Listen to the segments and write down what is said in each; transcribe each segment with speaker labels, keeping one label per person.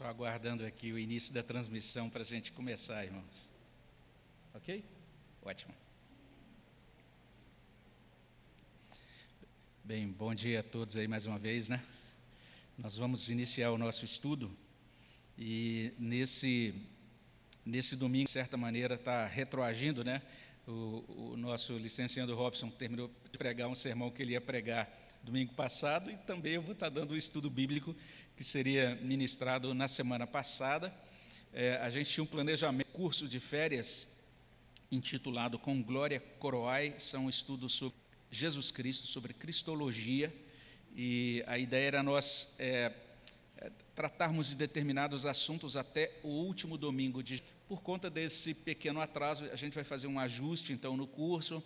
Speaker 1: Só aguardando aqui o início da transmissão para a gente começar, irmãos. Ok? Ótimo. Bem, bom dia a todos aí mais uma vez, né? Nós vamos iniciar o nosso estudo e nesse, nesse domingo, de certa maneira, está retroagindo, né? O, o nosso licenciando Robson terminou de pregar um sermão que ele ia pregar domingo passado e também eu vou estar dando o um estudo bíblico que seria ministrado na semana passada. É, a gente tinha um planejamento, curso de férias intitulado Com Glória Coroai, são estudos sobre Jesus Cristo, sobre Cristologia, e a ideia era nós é, é, tratarmos de determinados assuntos até o último domingo de por conta desse pequeno atraso, a gente vai fazer um ajuste então no curso.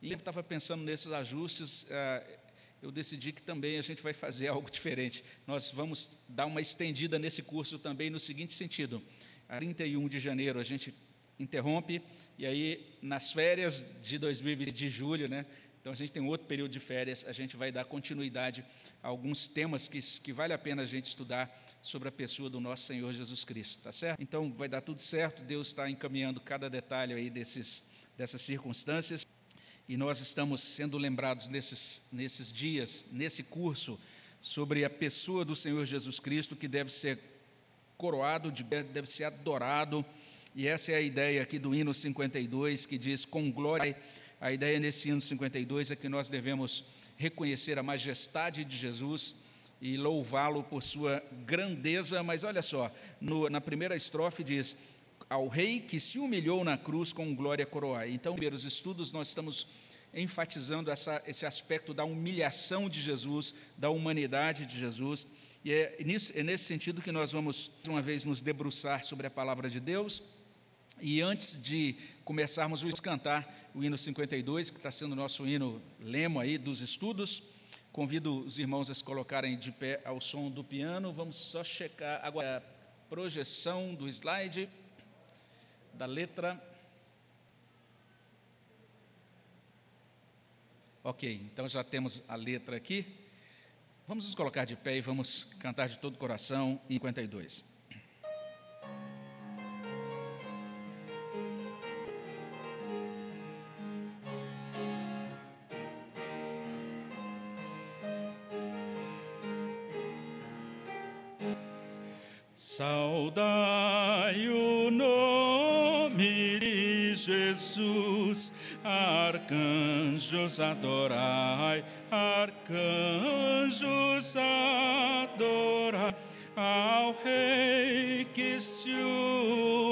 Speaker 1: E eu estava pensando nesses ajustes, é, eu decidi que também a gente vai fazer algo diferente. Nós vamos dar uma estendida nesse curso também no seguinte sentido: a 31 de janeiro a gente interrompe e aí nas férias de 2020 de julho, né? Então a gente tem outro período de férias, a gente vai dar continuidade a alguns temas que, que vale a pena a gente estudar sobre a pessoa do nosso Senhor Jesus Cristo, tá certo? Então vai dar tudo certo, Deus está encaminhando cada detalhe aí desses, dessas circunstâncias. E nós estamos sendo lembrados nesses, nesses dias, nesse curso, sobre a pessoa do Senhor Jesus Cristo, que deve ser coroado, deve ser adorado. E essa é a ideia aqui do hino 52, que diz: Com glória. A ideia nesse hino 52 é que nós devemos reconhecer a majestade de Jesus e louvá-lo por sua grandeza. Mas olha só, no, na primeira estrofe diz: ao rei que se humilhou na cruz com glória coroar. Então, primeiros estudos, nós estamos enfatizando essa, esse aspecto da humilhação de Jesus, da humanidade de Jesus. E é, nisso, é nesse sentido que nós vamos, uma vez, nos debruçar sobre a palavra de Deus. E antes de começarmos a cantar o hino 52, que está sendo nosso hino lema aí dos estudos, convido os irmãos a se colocarem de pé ao som do piano. Vamos só checar agora a projeção do slide da letra. Ok, então já temos a letra aqui. Vamos nos colocar de pé e vamos cantar de todo o coração em 52. Saudai o Jesus, arcanjos adorai, arcanjos adorai ao Rei que se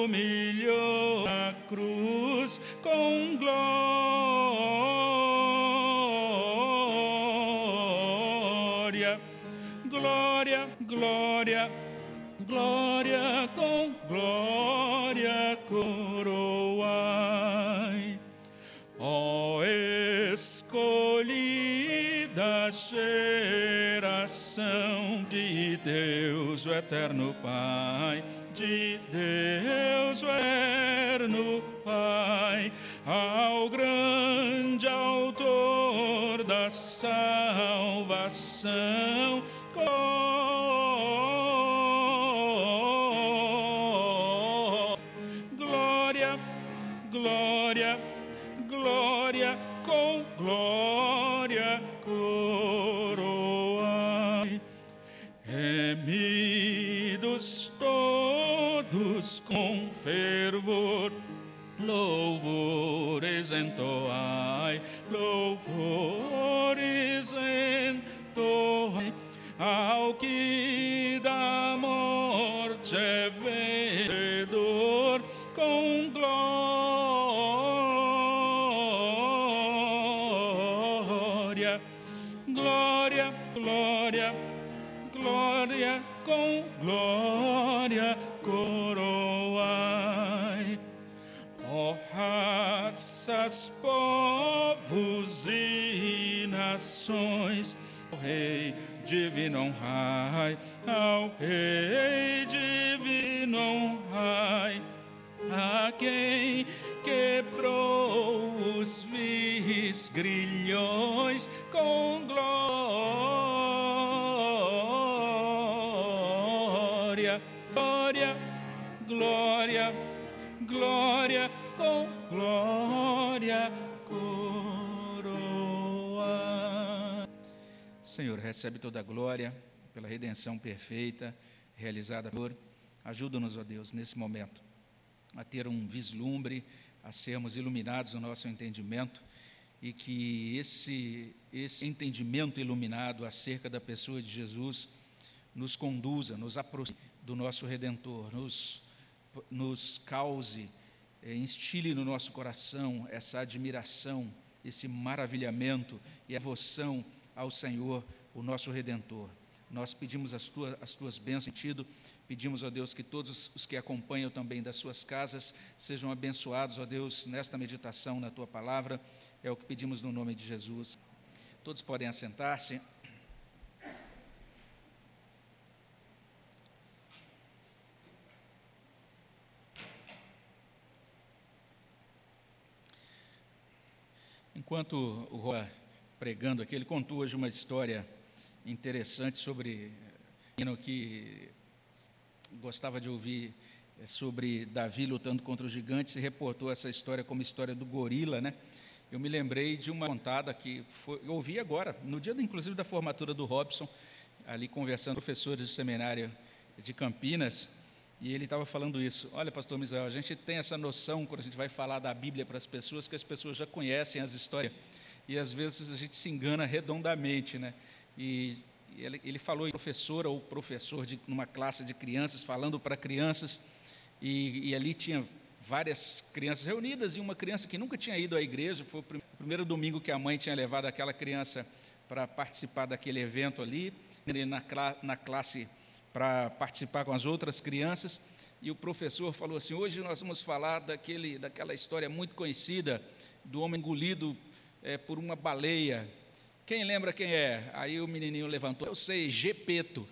Speaker 1: humilhou na cruz com glória, geração de Deus, o eterno Pai, de Deus, o eterno Pai, ao grande autor da salvação. risen. Divino honrai, ao Rei divino honrai, a quem quebrou os vis grilhões com glória, Senhor, recebe toda a glória pela redenção perfeita realizada por. Ajuda-nos, ó Deus, nesse momento, a ter um vislumbre, a sermos iluminados no nosso entendimento e que esse, esse entendimento iluminado acerca da pessoa de Jesus nos conduza, nos aproxime do nosso Redentor, nos, nos cause, é, instile no nosso coração essa admiração, esse maravilhamento e a devoção ao Senhor, o nosso Redentor. Nós pedimos as tuas, as tuas bênçãos sentido, pedimos, ó Deus, que todos os que acompanham também das suas casas sejam abençoados, ó Deus, nesta meditação na tua palavra. É o que pedimos no nome de Jesus. Todos podem assentar-se. Enquanto o Roa pregando aqui, ele contou hoje uma história interessante sobre o que gostava de ouvir eh, sobre Davi lutando contra os gigantes e reportou essa história como história do gorila, né? Eu me lembrei de uma contada que foi, eu ouvi agora, no dia inclusive da formatura do Robson, ali conversando com professores do seminário de Campinas, e ele estava falando isso. Olha, pastor Misael, a gente tem essa noção quando a gente vai falar da Bíblia para as pessoas que as pessoas já conhecem as histórias e às vezes a gente se engana redondamente, né? E ele, ele falou professora ou professor de numa classe de crianças falando para crianças e, e, ali tinha várias crianças reunidas e uma criança que nunca tinha ido à igreja foi o primeiro domingo que a mãe tinha levado aquela criança para participar daquele evento ali na, na classe para participar com as outras crianças e o professor falou assim hoje nós vamos falar daquele daquela história muito conhecida do homem engolido é, por uma baleia. Quem lembra quem é? Aí o menininho levantou. Eu sei, Gepeto.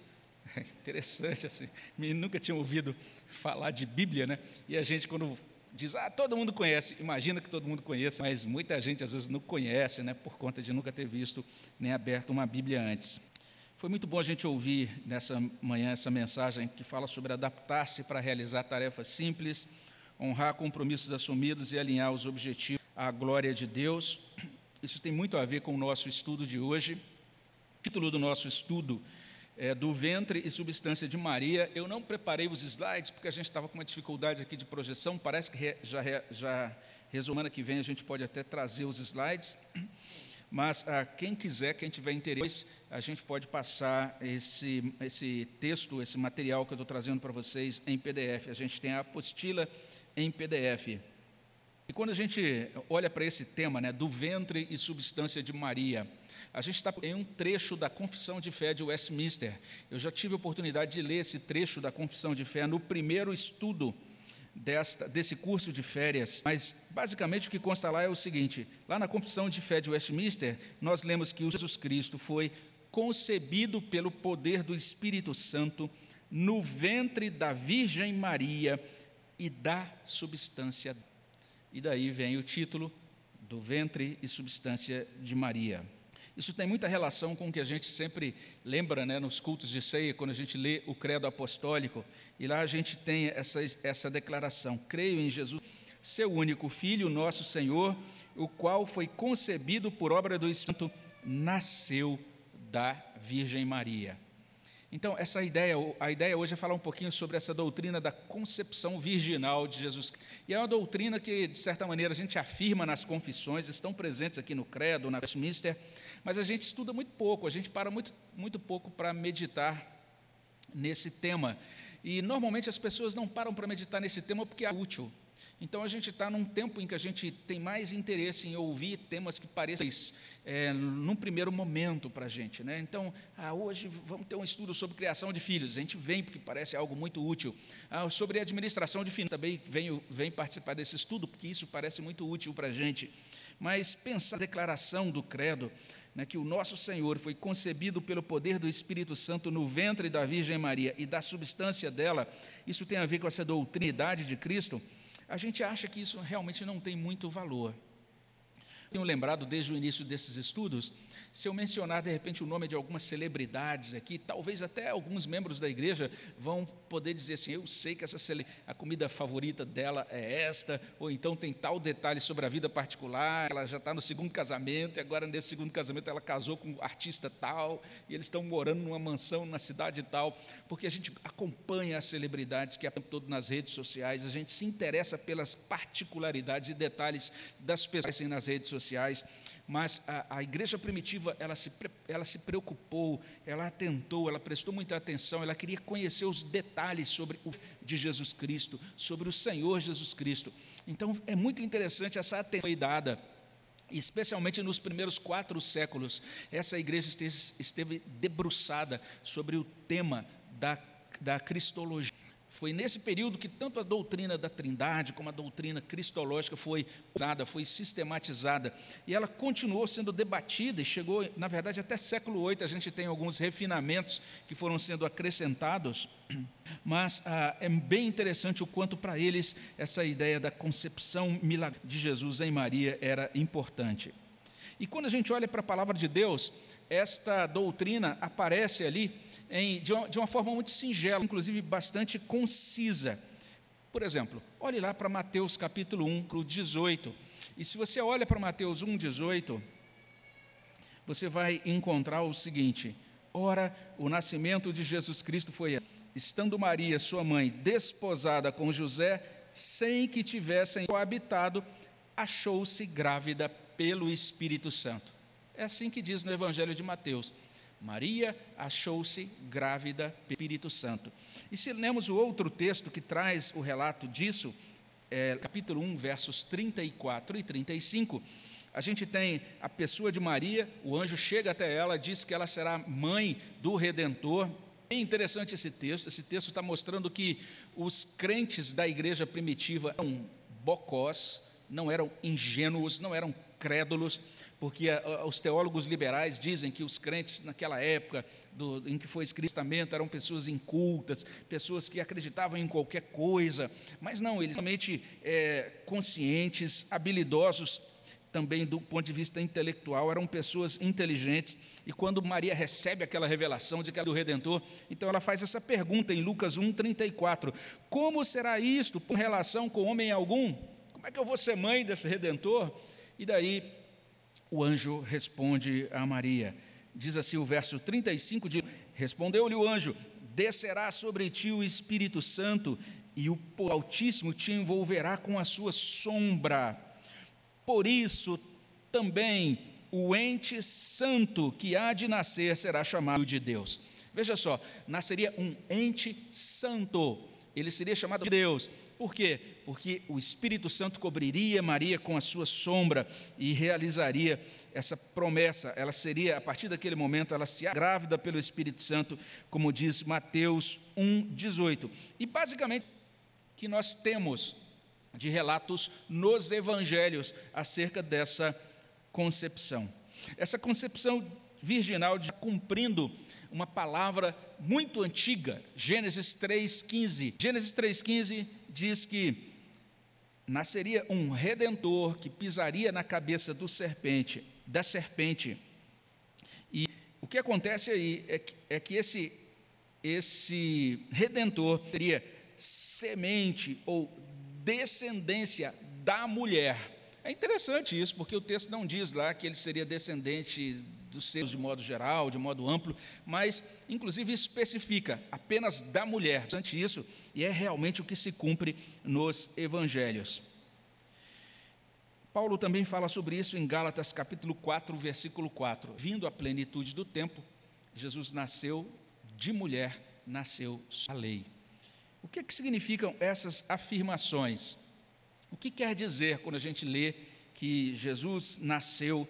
Speaker 1: interessante assim. Nunca tinha ouvido falar de Bíblia, né? E a gente quando diz, ah, todo mundo conhece, imagina que todo mundo conheça, mas muita gente às vezes não conhece, né? Por conta de nunca ter visto nem aberto uma Bíblia antes. Foi muito bom a gente ouvir nessa manhã essa mensagem que fala sobre adaptar-se para realizar tarefas simples, honrar compromissos assumidos e alinhar os objetivos à glória de Deus. Isso tem muito a ver com o nosso estudo de hoje. O título do nosso estudo é Do Ventre e Substância de Maria. Eu não preparei os slides porque a gente estava com uma dificuldade aqui de projeção. Parece que já, já semana que vem a gente pode até trazer os slides. Mas ah, quem quiser, quem tiver interesse, a gente pode passar esse, esse texto, esse material que eu estou trazendo para vocês em PDF. A gente tem a apostila em PDF. E quando a gente olha para esse tema, né, do ventre e substância de Maria, a gente está em um trecho da Confissão de Fé de Westminster. Eu já tive a oportunidade de ler esse trecho da Confissão de Fé no primeiro estudo desta, desse curso de férias, mas basicamente o que consta lá é o seguinte: lá na Confissão de Fé de Westminster, nós lemos que Jesus Cristo foi concebido pelo poder do Espírito Santo no ventre da Virgem Maria e da substância e daí vem o título do ventre e substância de Maria. Isso tem muita relação com o que a gente sempre lembra né, nos cultos de ceia, quando a gente lê o credo apostólico, e lá a gente tem essa, essa declaração: Creio em Jesus, seu único Filho, nosso Senhor, o qual foi concebido por obra do Espírito, nasceu da Virgem Maria. Então, essa ideia, a ideia hoje é falar um pouquinho sobre essa doutrina da concepção virginal de Jesus. E é uma doutrina que, de certa maneira, a gente afirma nas confissões, estão presentes aqui no Credo, na Westminster, mas a gente estuda muito pouco, a gente para muito, muito pouco para meditar nesse tema. E normalmente as pessoas não param para meditar nesse tema porque é útil. Então a gente está num tempo em que a gente tem mais interesse em ouvir temas que pareçam é, num primeiro momento para a gente. Né? Então, ah, hoje vamos ter um estudo sobre criação de filhos. A gente vem porque parece algo muito útil. Ah, sobre administração de finanças, também venho, vem participar desse estudo, porque isso parece muito útil para a gente. Mas pensar a declaração do credo, né, que o nosso Senhor foi concebido pelo poder do Espírito Santo no ventre da Virgem Maria e da substância dela, isso tem a ver com essa doutrinidade de Cristo a gente acha que isso realmente não tem muito valor. Tenho lembrado desde o início desses estudos Se eu mencionar de repente o nome de algumas celebridades aqui, talvez até alguns membros da igreja vão poder dizer assim: eu sei que essa a comida favorita dela é esta, ou então tem tal detalhe sobre a vida particular, ela já está no segundo casamento e agora nesse segundo casamento ela casou com um artista tal e eles estão morando numa mansão na cidade tal, porque a gente acompanha as celebridades que é todo nas redes sociais, a gente se interessa pelas particularidades e detalhes das pessoas nas redes sociais mas a, a, igreja primitiva ela se, ela se preocupou, ela atentou, ela prestou muita atenção, ela queria conhecer os detalhes sobre o de Jesus Cristo, sobre o Senhor Jesus Cristo. Então é muito interessante essa atenção foi dada, especialmente nos primeiros quatro séculos. Essa igreja esteve, esteve debruçada sobre o tema da, da cristologia. Foi nesse período que tanto a doutrina da Trindade como a doutrina cristológica foi usada, foi sistematizada, e ela continuou sendo debatida e chegou, na verdade, até século VIII. A gente tem alguns refinamentos que foram sendo acrescentados, mas ah, é bem interessante o quanto para eles essa ideia da concepção de Jesus em Maria era importante. E quando a gente olha para a palavra de Deus, esta doutrina aparece ali em, de, uma, de uma forma muito singela, inclusive bastante concisa. Por exemplo, olhe lá para Mateus capítulo 1, 18. E se você olha para Mateus 1, 18, você vai encontrar o seguinte: Ora, o nascimento de Jesus Cristo foi estando Maria, sua mãe, desposada com José, sem que tivessem coabitado, achou-se grávida pelo Espírito Santo. É assim que diz no Evangelho de Mateus. Maria achou-se grávida pelo Espírito Santo. E se lemos o outro texto que traz o relato disso, é, capítulo 1, versos 34 e 35, a gente tem a pessoa de Maria, o anjo chega até ela, diz que ela será mãe do Redentor. É interessante esse texto, esse texto está mostrando que os crentes da igreja primitiva eram bocós, não eram ingênuos, não eram crédulos, porque os teólogos liberais dizem que os crentes naquela época do, em que foi escrito o Testamento eram pessoas incultas, pessoas que acreditavam em qualquer coisa, mas não, eles realmente é, conscientes, habilidosos também do ponto de vista intelectual, eram pessoas inteligentes, e quando Maria recebe aquela revelação de que é do Redentor, então ela faz essa pergunta em Lucas 1,34: Como será isto por relação com homem algum? Como é que eu vou ser mãe desse Redentor? E daí o anjo responde a Maria. Diz assim o verso 35 de Respondeu-lhe o anjo: Descerá sobre ti o Espírito Santo e o Altíssimo te envolverá com a sua sombra. Por isso também o ente santo que há de nascer será chamado de Deus. Veja só, nasceria um ente santo. Ele seria chamado de Deus. Por quê? Porque o Espírito Santo cobriria Maria com a sua sombra e realizaria essa promessa. Ela seria, a partir daquele momento, ela se grávida pelo Espírito Santo, como diz Mateus 1,18. E basicamente, que nós temos de relatos nos evangelhos acerca dessa concepção. Essa concepção virginal de cumprindo uma palavra muito antiga, Gênesis 3,15. Gênesis 3,15 diz que nasceria um redentor que pisaria na cabeça do serpente, da serpente. E o que acontece aí é que, é que esse, esse redentor teria semente ou descendência da mulher. É interessante isso, porque o texto não diz lá que ele seria descendente dos seus de modo geral, de modo amplo, mas inclusive especifica apenas da mulher. Bastante isso, e é realmente o que se cumpre nos evangelhos. Paulo também fala sobre isso em Gálatas capítulo 4, versículo 4. Vindo à plenitude do tempo, Jesus nasceu de mulher, nasceu a lei. O que, é que significam essas afirmações? O que quer dizer quando a gente lê que Jesus nasceu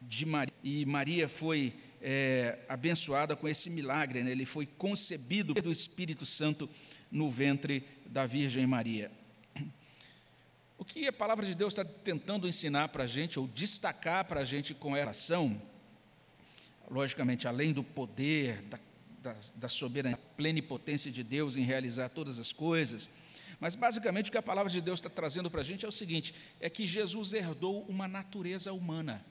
Speaker 1: de Maria e Maria foi é, abençoada com esse milagre, né? ele foi concebido do Espírito Santo no ventre da Virgem Maria. O que a palavra de Deus está tentando ensinar para a gente, ou destacar para a gente com essa ação, logicamente, além do poder, da, da, da soberania, da plenipotência de Deus em realizar todas as coisas, mas basicamente o que a palavra de Deus está trazendo para a gente é o seguinte: é que Jesus herdou uma natureza humana.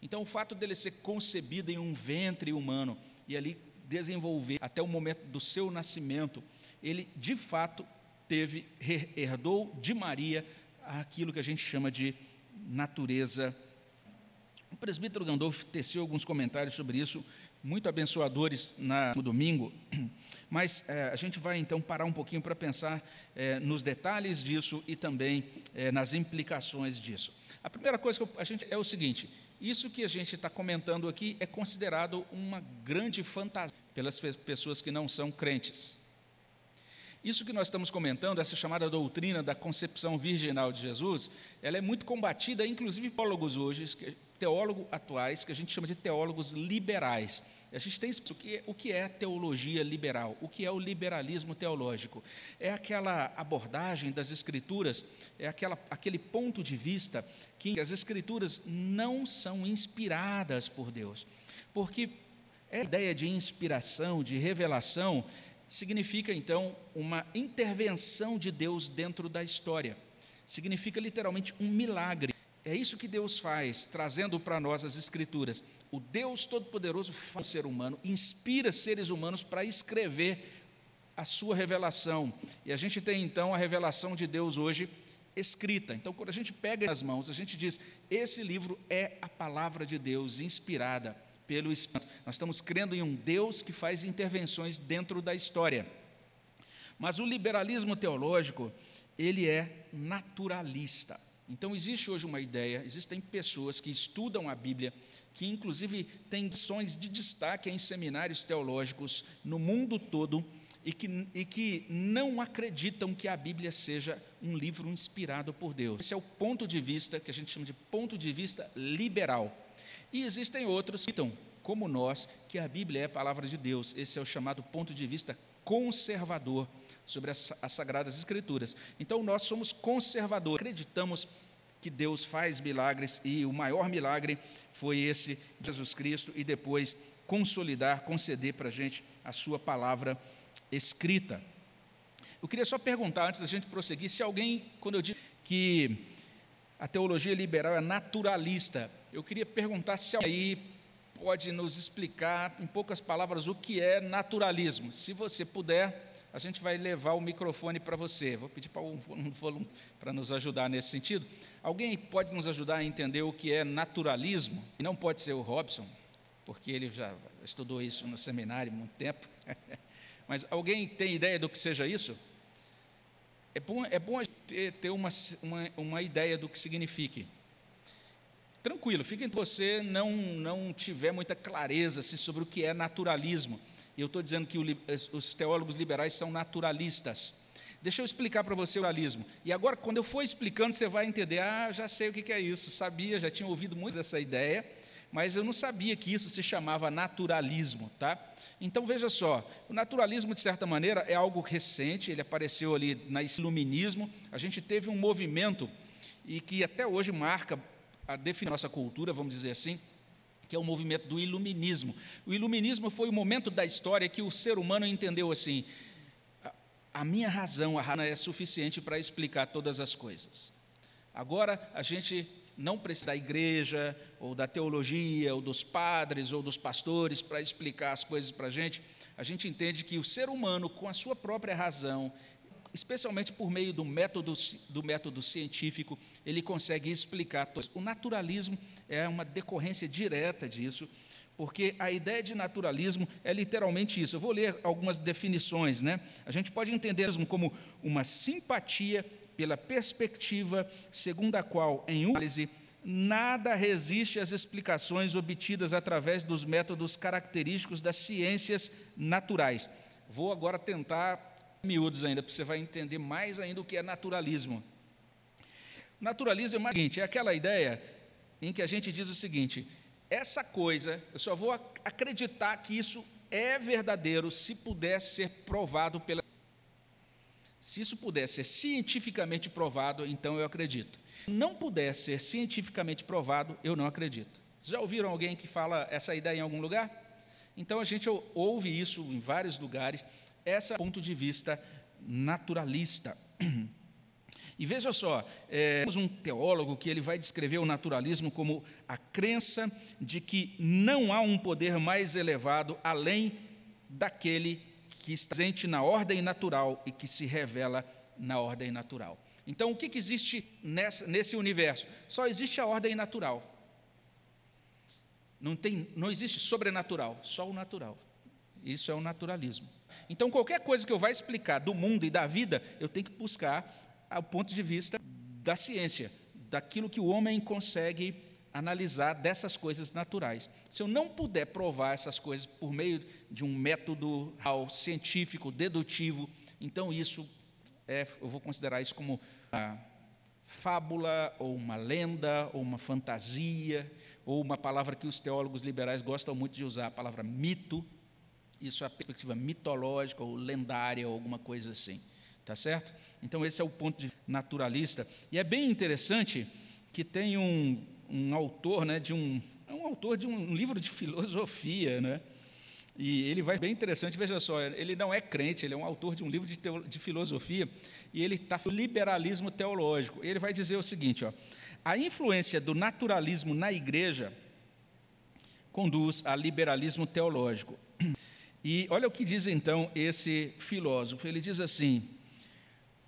Speaker 1: Então, o fato dele ser concebido em um ventre humano e ali desenvolver até o momento do seu nascimento, ele de fato teve, herdou de Maria aquilo que a gente chama de natureza. O presbítero Gandolfo teceu alguns comentários sobre isso, muito abençoadores na, no domingo, mas é, a gente vai então parar um pouquinho para pensar é, nos detalhes disso e também é, nas implicações disso. A primeira coisa que a gente é o seguinte: isso que a gente está comentando aqui é considerado uma grande fantasia pelas pessoas que não são crentes. Isso que nós estamos comentando, essa chamada doutrina da concepção virginal de Jesus, ela é muito combatida, inclusive teólogos hoje, teólogos atuais, que a gente chama de teólogos liberais. A gente tem o que, é, o que é teologia liberal, o que é o liberalismo teológico. É aquela abordagem das escrituras, é aquela, aquele ponto de vista que as escrituras não são inspiradas por Deus. Porque a ideia de inspiração, de revelação, significa então uma intervenção de Deus dentro da história. Significa literalmente um milagre. É isso que Deus faz, trazendo para nós as Escrituras. O Deus Todo-Poderoso faz o ser humano, inspira seres humanos para escrever a sua revelação. E a gente tem então a revelação de Deus hoje escrita. Então, quando a gente pega nas mãos, a gente diz: esse livro é a palavra de Deus inspirada pelo Espírito. Nós estamos crendo em um Deus que faz intervenções dentro da história. Mas o liberalismo teológico, ele é naturalista. Então, existe hoje uma ideia, existem pessoas que estudam a Bíblia, que inclusive têm lições de destaque em seminários teológicos no mundo todo, e que, e que não acreditam que a Bíblia seja um livro inspirado por Deus. Esse é o ponto de vista que a gente chama de ponto de vista liberal. E existem outros que citam, como nós, que a Bíblia é a palavra de Deus. Esse é o chamado ponto de vista conservador sobre as, as Sagradas Escrituras. Então, nós somos conservadores, acreditamos que Deus faz milagres e o maior milagre foi esse Jesus Cristo e depois consolidar, conceder para a gente a sua palavra escrita. Eu queria só perguntar, antes da gente prosseguir, se alguém, quando eu digo que a teologia liberal é naturalista, eu queria perguntar se alguém aí pode nos explicar, em poucas palavras, o que é naturalismo. Se você puder, a gente vai levar o microfone para você. Vou pedir para um volume para nos ajudar nesse sentido. Alguém pode nos ajudar a entender o que é naturalismo? E não pode ser o Robson, porque ele já estudou isso no seminário há muito tempo. Mas alguém tem ideia do que seja isso? É bom, é bom ter, ter uma, uma, uma ideia do que signifique. Tranquilo, fiquem se você não, não tiver muita clareza assim, sobre o que é naturalismo. Eu estou dizendo que o, os teólogos liberais são naturalistas. Deixa eu explicar para você o naturalismo. E agora, quando eu for explicando, você vai entender. Ah, já sei o que é isso. Sabia, já tinha ouvido muito dessa ideia, mas eu não sabia que isso se chamava naturalismo, tá? Então veja só, o naturalismo de certa maneira é algo recente. Ele apareceu ali na iluminismo. A gente teve um movimento e que até hoje marca a definir nossa cultura, vamos dizer assim, que é o movimento do iluminismo. O iluminismo foi o momento da história que o ser humano entendeu assim: a minha razão, a razão é suficiente para explicar todas as coisas. Agora a gente não precisa da igreja, ou da teologia, ou dos padres, ou dos pastores para explicar as coisas para a gente. A gente entende que o ser humano, com a sua própria razão, especialmente por meio do método, do método científico, ele consegue explicar. O naturalismo é uma decorrência direta disso, porque a ideia de naturalismo é literalmente isso. Eu vou ler algumas definições. Né? A gente pode entender como uma simpatia pela perspectiva segundo a qual, em análise, nada resiste às explicações obtidas através dos métodos característicos das ciências naturais. Vou agora tentar miúdos ainda, porque você vai entender mais ainda o que é naturalismo. Naturalismo é mais o seguinte, é aquela ideia em que a gente diz o seguinte: essa coisa, eu só vou acreditar que isso é verdadeiro se puder ser provado pela. Se isso puder ser cientificamente provado, então eu acredito. Se não puder ser cientificamente provado, eu não acredito. Já ouviram alguém que fala essa ideia em algum lugar? Então a gente ouve isso em vários lugares esse é o ponto de vista naturalista. E veja só, é, temos um teólogo que ele vai descrever o naturalismo como a crença de que não há um poder mais elevado além daquele que está presente na ordem natural e que se revela na ordem natural. Então, o que, que existe nessa, nesse universo? Só existe a ordem natural. Não, tem, não existe sobrenatural, só o natural. Isso é o naturalismo. Então, qualquer coisa que eu vá explicar do mundo e da vida, eu tenho que buscar o ponto de vista da ciência, daquilo que o homem consegue analisar dessas coisas naturais. Se eu não puder provar essas coisas por meio de um método científico, dedutivo, então isso é, eu vou considerar isso como uma fábula, ou uma lenda, ou uma fantasia, ou uma palavra que os teólogos liberais gostam muito de usar, a palavra mito. Isso é a perspectiva mitológica ou lendária ou alguma coisa assim. Tá certo? Então, esse é o ponto de naturalista. E é bem interessante que tem um, um autor, né, de um, é um autor de um livro de filosofia, né? E ele vai bem interessante, veja só, ele não é crente, ele é um autor de um livro de, teo, de filosofia, e ele está liberalismo teológico. Ele vai dizer o seguinte: ó, a influência do naturalismo na igreja conduz a liberalismo teológico. E olha o que diz então esse filósofo: ele diz assim,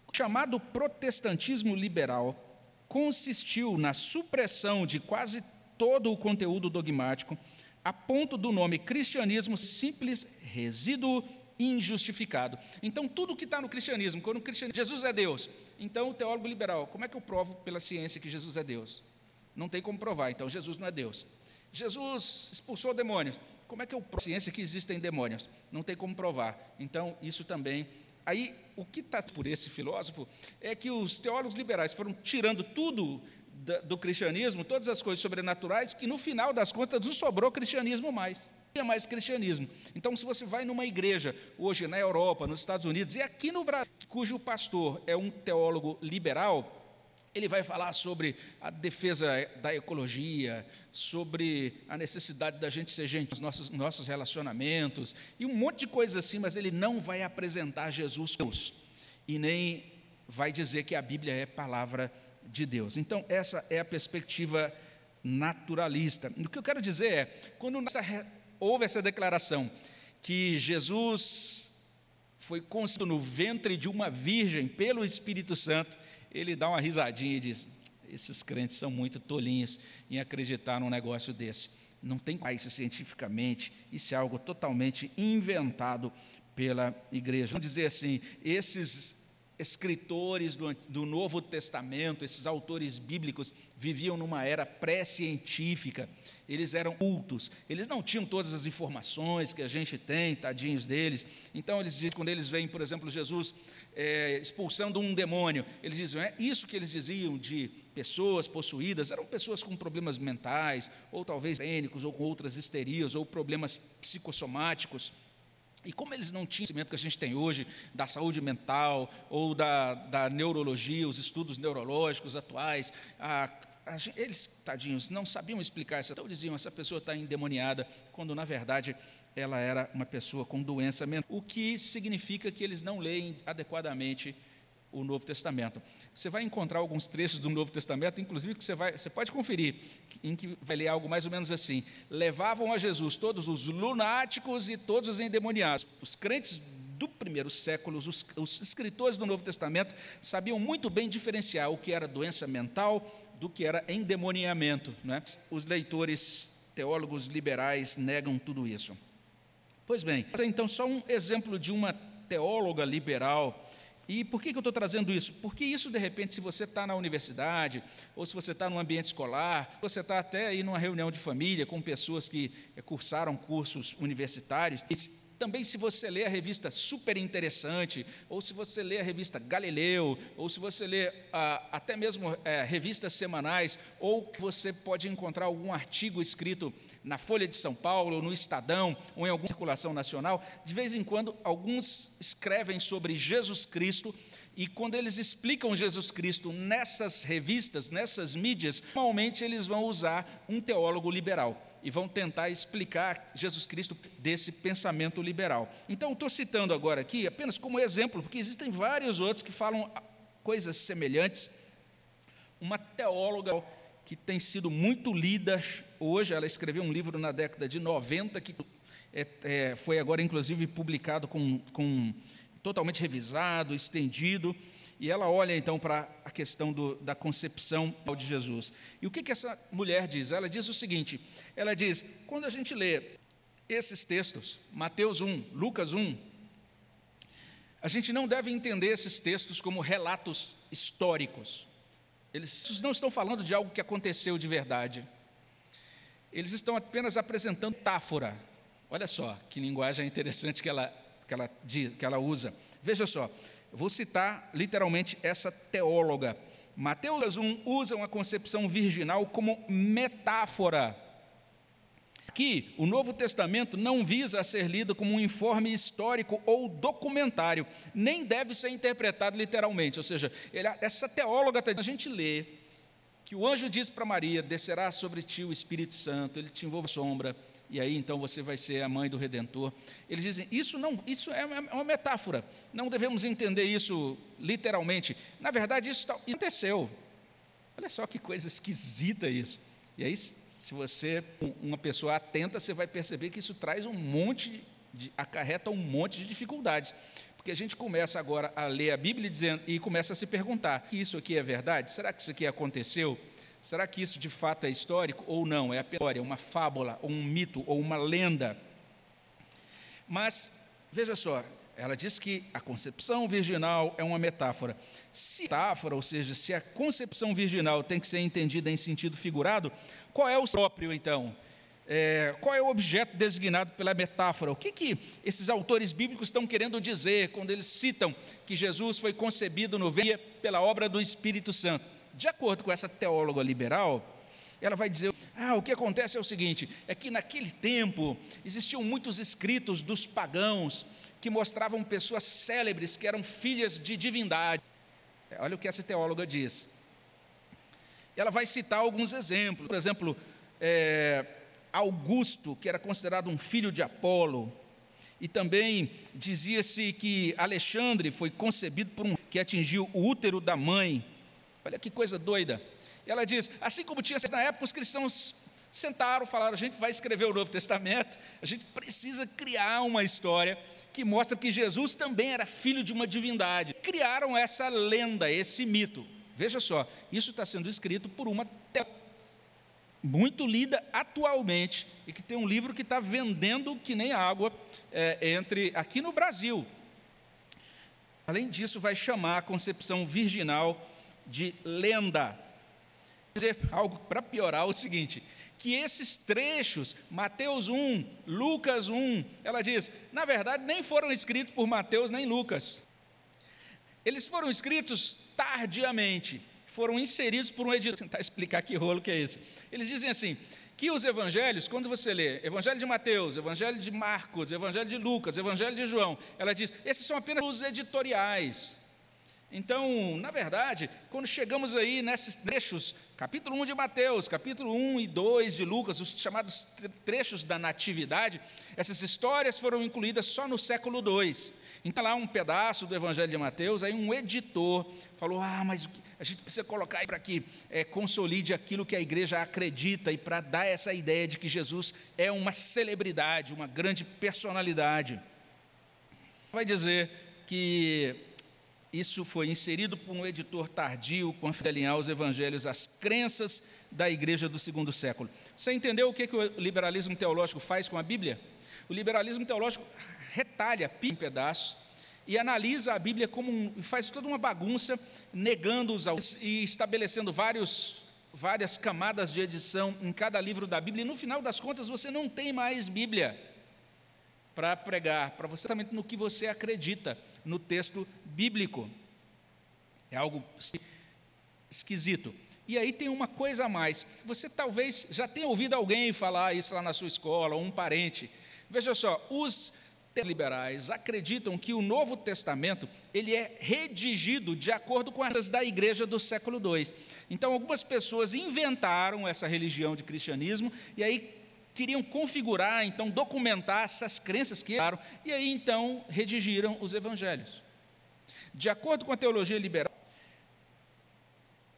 Speaker 1: o chamado protestantismo liberal consistiu na supressão de quase todo o conteúdo dogmático a ponto do nome cristianismo simples resíduo injustificado. Então, tudo que está no cristianismo, quando o cristianismo, Jesus é Deus. Então, o teólogo liberal, como é que eu provo pela ciência que Jesus é Deus? Não tem como provar, então Jesus não é Deus. Jesus expulsou demônios. Como é que eu provo ciência que existem demônios? Não tem como provar. Então, isso também. Aí, o que está por esse filósofo é que os teólogos liberais foram tirando tudo do cristianismo, todas as coisas sobrenaturais, que no final das contas não sobrou cristianismo mais. Não tinha mais cristianismo. Então, se você vai numa igreja, hoje na Europa, nos Estados Unidos e aqui no Brasil, cujo pastor é um teólogo liberal, ele vai falar sobre a defesa da ecologia, sobre a necessidade da gente ser gente nos nossos, nossos relacionamentos, e um monte de coisas assim, mas ele não vai apresentar Jesus e nem vai dizer que a Bíblia é palavra de Deus. Então, essa é a perspectiva naturalista. O que eu quero dizer é, quando houve essa declaração que Jesus foi concebido no ventre de uma virgem pelo Espírito Santo, ele dá uma risadinha e diz: esses crentes são muito tolinhos em acreditar num negócio desse. Não tem isso cientificamente, isso é algo totalmente inventado pela igreja. Vamos dizer assim, esses escritores do, do, Novo Testamento, esses autores bíblicos, viviam numa era pré-científica, eles eram cultos, eles não tinham todas as informações que a gente tem, tadinhos deles. Então, eles quando eles veem, por exemplo, Jesus é, expulsando um demônio, eles dizem, é isso que eles diziam de pessoas possuídas, eram pessoas com problemas mentais, ou talvez clínicos, ou com outras histerias, ou problemas psicossomáticos. E como eles não tinham o conhecimento que a gente tem hoje da saúde mental ou da, da neurologia, os estudos neurológicos atuais, a, a, eles, tadinhos, não sabiam explicar isso. Então diziam, essa pessoa está endemoniada, quando na verdade ela era uma pessoa com doença mental. O que significa que eles não leem adequadamente o Novo Testamento. Você vai encontrar alguns trechos do Novo Testamento, inclusive que você, vai, você pode conferir, em que vai ler algo mais ou menos assim: levavam a Jesus todos os lunáticos e todos os endemoniados. Os crentes do primeiro século, os, os escritores do Novo Testamento sabiam muito bem diferenciar o que era doença mental do que era endemoniamento. Né? Os leitores teólogos liberais negam tudo isso. Pois bem, então só um exemplo de uma teóloga liberal e por que, que eu estou trazendo isso? Porque isso, de repente, se você está na universidade, ou se você está no ambiente escolar, você está até aí numa reunião de família com pessoas que eh, cursaram cursos universitários, também se você lê a revista Super Interessante, ou se você lê a revista Galileu, ou se você lê ah, até mesmo eh, revistas semanais, ou que você pode encontrar algum artigo escrito na Folha de São Paulo, ou no Estadão, ou em alguma circulação nacional, de vez em quando alguns escrevem sobre Jesus Cristo, e quando eles explicam Jesus Cristo nessas revistas, nessas mídias, normalmente eles vão usar um teólogo liberal e vão tentar explicar Jesus Cristo desse pensamento liberal. Então, estou citando agora aqui apenas como exemplo, porque existem vários outros que falam coisas semelhantes. Uma teóloga que tem sido muito lida hoje, ela escreveu um livro na década de 90, que é, é, foi agora inclusive publicado com, com totalmente revisado, estendido, e ela olha então para a questão do, da concepção de Jesus. E o que, que essa mulher diz? Ela diz o seguinte: ela diz, quando a gente lê esses textos, Mateus 1, Lucas 1, a gente não deve entender esses textos como relatos históricos. Eles não estão falando de algo que aconteceu de verdade. Eles estão apenas apresentando metáfora. Olha só que linguagem interessante que ela, que ela, que ela usa. Veja só, vou citar literalmente essa teóloga. Mateus 1 usa uma concepção virginal como metáfora Aqui, o Novo Testamento não visa ser lido como um informe histórico ou documentário, nem deve ser interpretado literalmente. Ou seja, ele, essa teóloga, a gente lê que o anjo diz para Maria: descerá sobre ti o Espírito Santo, ele te envolve sombra, e aí então você vai ser a mãe do Redentor. Eles dizem: isso não, isso é uma metáfora, não devemos entender isso literalmente. Na verdade, isso aconteceu. Olha só que coisa esquisita isso. E aí, se você, uma pessoa atenta, você vai perceber que isso traz um monte, de, acarreta um monte de dificuldades. Porque a gente começa agora a ler a Bíblia dizendo, e começa a se perguntar: que isso aqui é verdade? Será que isso aqui aconteceu? Será que isso de fato é histórico ou não? É apenas história, uma fábula, ou um mito, ou uma lenda? Mas, veja só, ela diz que a concepção virginal é uma metáfora. Se metáfora, ou seja, se a concepção virginal tem que ser entendida em sentido figurado, qual é o próprio, então? É, qual é o objeto designado pela metáfora? O que, que esses autores bíblicos estão querendo dizer quando eles citam que Jesus foi concebido no ventre pela obra do Espírito Santo? De acordo com essa teóloga liberal, ela vai dizer: ah, o que acontece é o seguinte: é que naquele tempo existiam muitos escritos dos pagãos que mostravam pessoas célebres que eram filhas de divindade. Olha o que essa teóloga diz ela vai citar alguns exemplos. Por exemplo, é, Augusto, que era considerado um filho de Apolo, e também dizia-se que Alexandre foi concebido por um que atingiu o útero da mãe. Olha que coisa doida. E ela diz: assim como tinha na época, os cristãos sentaram, falaram: a gente vai escrever o Novo Testamento, a gente precisa criar uma história que mostra que Jesus também era filho de uma divindade. Criaram essa lenda, esse mito. Veja só, isso está sendo escrito por uma muito lida atualmente e que tem um livro que está vendendo que nem água é, entre aqui no Brasil. Além disso, vai chamar a concepção virginal de lenda. Dizer algo para piorar o seguinte: que esses trechos, Mateus 1, Lucas 1, ela diz, na verdade, nem foram escritos por Mateus nem Lucas. Eles foram escritos tardiamente, foram inseridos por um editor. Vou tentar explicar que rolo que é esse. Eles dizem assim: que os evangelhos, quando você lê Evangelho de Mateus, Evangelho de Marcos, Evangelho de Lucas, Evangelho de João, ela diz: esses são apenas os editoriais. Então, na verdade, quando chegamos aí nesses trechos, capítulo 1 de Mateus, capítulo 1 e 2 de Lucas, os chamados trechos da natividade, essas histórias foram incluídas só no século 2. Então, lá um pedaço do Evangelho de Mateus, aí um editor falou: ah, mas a gente precisa colocar aí para que é, consolide aquilo que a igreja acredita e para dar essa ideia de que Jesus é uma celebridade, uma grande personalidade. Vai dizer que isso foi inserido por um editor tardio com a alinhar os evangelhos às crenças da igreja do segundo século. Você entendeu o que, que o liberalismo teológico faz com a Bíblia? O liberalismo teológico retalha em pedaços e analisa a Bíblia como um, faz toda uma bagunça, negando os autores e estabelecendo vários, várias camadas de edição em cada livro da Bíblia, e no final das contas você não tem mais Bíblia para pregar, para você também no que você acredita no texto bíblico. É algo esquisito. E aí tem uma coisa a mais. Você talvez já tenha ouvido alguém falar isso lá na sua escola, ou um parente. Veja só, os liberais acreditam que o Novo Testamento ele é redigido de acordo com as da igreja do século II. Então, algumas pessoas inventaram essa religião de cristianismo e aí queriam configurar, então documentar essas crenças que eram e aí então redigiram os evangelhos. De acordo com a teologia liberal,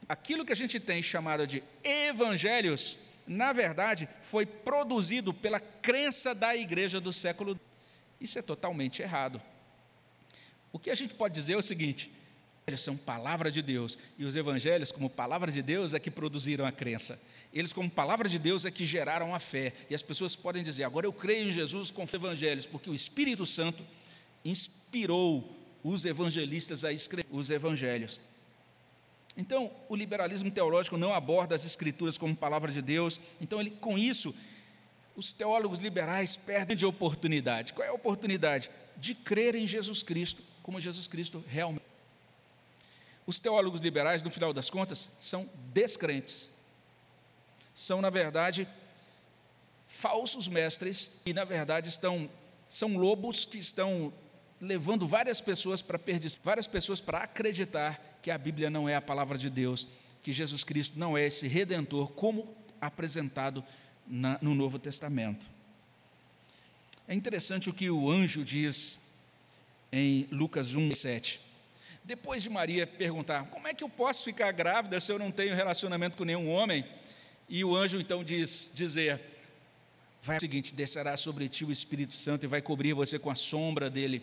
Speaker 1: Aquilo que a gente tem chamado de evangelhos, na verdade, foi produzido pela crença da igreja do século. Isso é totalmente errado. O que a gente pode dizer é o seguinte: eles são palavra de Deus, e os evangelhos, como palavra de Deus, é que produziram a crença. Eles, como palavra de Deus, é que geraram a fé. E as pessoas podem dizer: agora eu creio em Jesus com os evangelhos, porque o Espírito Santo inspirou os evangelistas a escrever os evangelhos. Então, o liberalismo teológico não aborda as escrituras como palavra de Deus. Então, ele, com isso, os teólogos liberais perdem de oportunidade. Qual é a oportunidade? De crer em Jesus Cristo, como Jesus Cristo realmente. Os teólogos liberais, no final das contas, são descrentes. São, na verdade, falsos mestres e, na verdade, estão são lobos que estão levando várias pessoas para perdição, várias pessoas para acreditar que a Bíblia não é a palavra de Deus, que Jesus Cristo não é esse redentor como apresentado na, no Novo Testamento. É interessante o que o anjo diz em Lucas 1, 7. Depois de Maria perguntar: Como é que eu posso ficar grávida se eu não tenho relacionamento com nenhum homem? E o anjo então diz: dizer, vai o seguinte: descerá sobre ti o Espírito Santo e vai cobrir você com a sombra dele.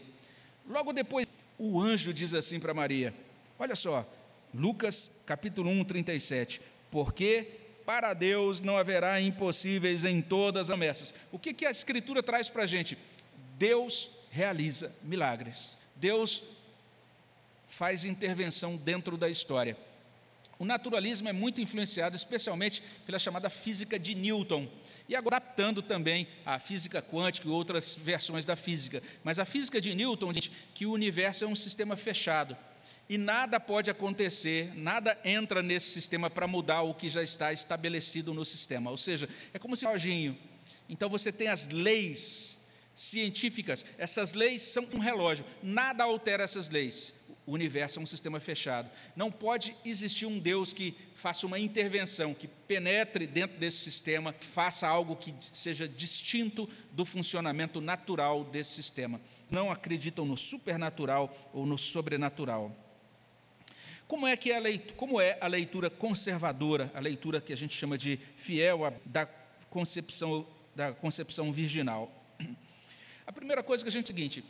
Speaker 1: Logo depois, o anjo diz assim para Maria: Olha só, Lucas capítulo 1, 37. Porque para Deus não haverá impossíveis em todas as promessas. O que, que a Escritura traz para a gente? Deus realiza milagres. Deus faz intervenção dentro da história. O naturalismo é muito influenciado, especialmente pela chamada física de Newton, e adaptando também a física quântica e outras versões da física. Mas a física de Newton diz que o universo é um sistema fechado e nada pode acontecer, nada entra nesse sistema para mudar o que já está estabelecido no sistema. Ou seja, é como se um relógio. Então você tem as leis científicas, essas leis são um relógio, nada altera essas leis. O universo é um sistema fechado. Não pode existir um Deus que faça uma intervenção, que penetre dentro desse sistema, faça algo que seja distinto do funcionamento natural desse sistema. Não acreditam no supernatural ou no sobrenatural. Como é, que é, a leitura, como é a leitura conservadora, a leitura que a gente chama de fiel a, da, concepção, da concepção virginal? A primeira coisa que a gente é o seguinte: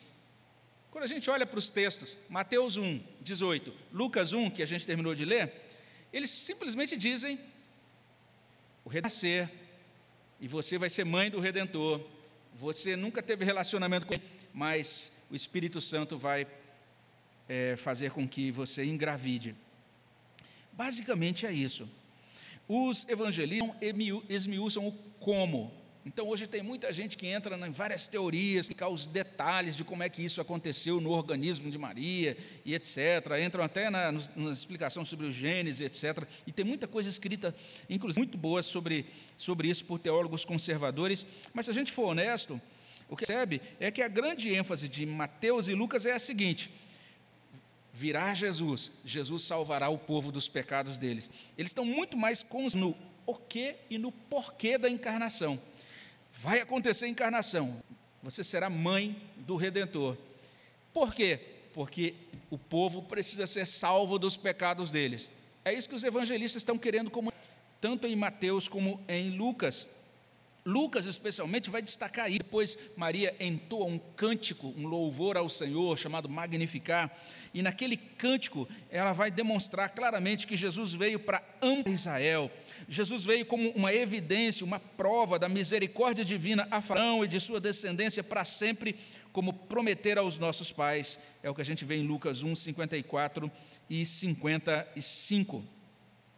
Speaker 1: quando a gente olha para os textos, Mateus 1, 18, Lucas 1, que a gente terminou de ler, eles simplesmente dizem: o renascer, e você vai ser mãe do redentor, você nunca teve relacionamento com ele, mas o Espírito Santo vai é, fazer com que você engravide. Basicamente é isso. Os evangelistas esmiuçam o como, então hoje tem muita gente que entra em várias teorias, ficar os detalhes de como é que isso aconteceu no organismo de Maria e etc. Entram até na, na explicação sobre o genes, etc. E tem muita coisa escrita, inclusive muito boa sobre, sobre isso por teólogos conservadores. Mas se a gente for honesto, o que percebe é que a grande ênfase de Mateus e Lucas é a seguinte: virá Jesus, Jesus salvará o povo dos pecados deles. Eles estão muito mais no o que e no porquê da encarnação. Vai acontecer a encarnação. Você será mãe do redentor. Por quê? Porque o povo precisa ser salvo dos pecados deles. É isso que os evangelistas estão querendo comunicar, tanto em Mateus como em Lucas. Lucas, especialmente, vai destacar aí. Depois, Maria entoa um cântico, um louvor ao Senhor, chamado Magnificar. E naquele cântico, ela vai demonstrar claramente que Jesus veio para amar Israel, Jesus veio como uma evidência, uma prova da misericórdia divina a Faraó e de sua descendência para sempre, como prometer aos nossos pais. É o que a gente vê em Lucas 1, 54 e 55.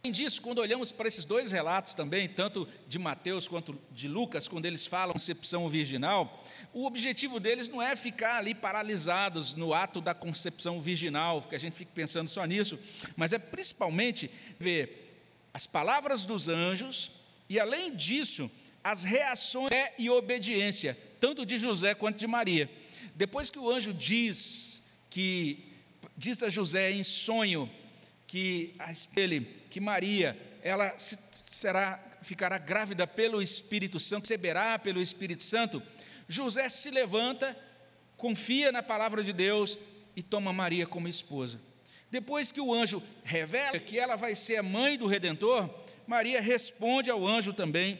Speaker 1: Além disso, quando olhamos para esses dois relatos também, tanto de Mateus quanto de Lucas, quando eles falam concepção virginal, o objetivo deles não é ficar ali paralisados no ato da concepção virginal, que a gente fica pensando só nisso, mas é principalmente ver as palavras dos anjos e, além disso, as reações e obediência, tanto de José quanto de Maria. Depois que o anjo diz que diz a José em sonho que ele, que Maria, ela será ficará grávida pelo Espírito Santo, receberá pelo Espírito Santo, José se levanta, confia na palavra de Deus e toma Maria como esposa. Depois que o anjo revela que ela vai ser a mãe do redentor, Maria responde ao anjo também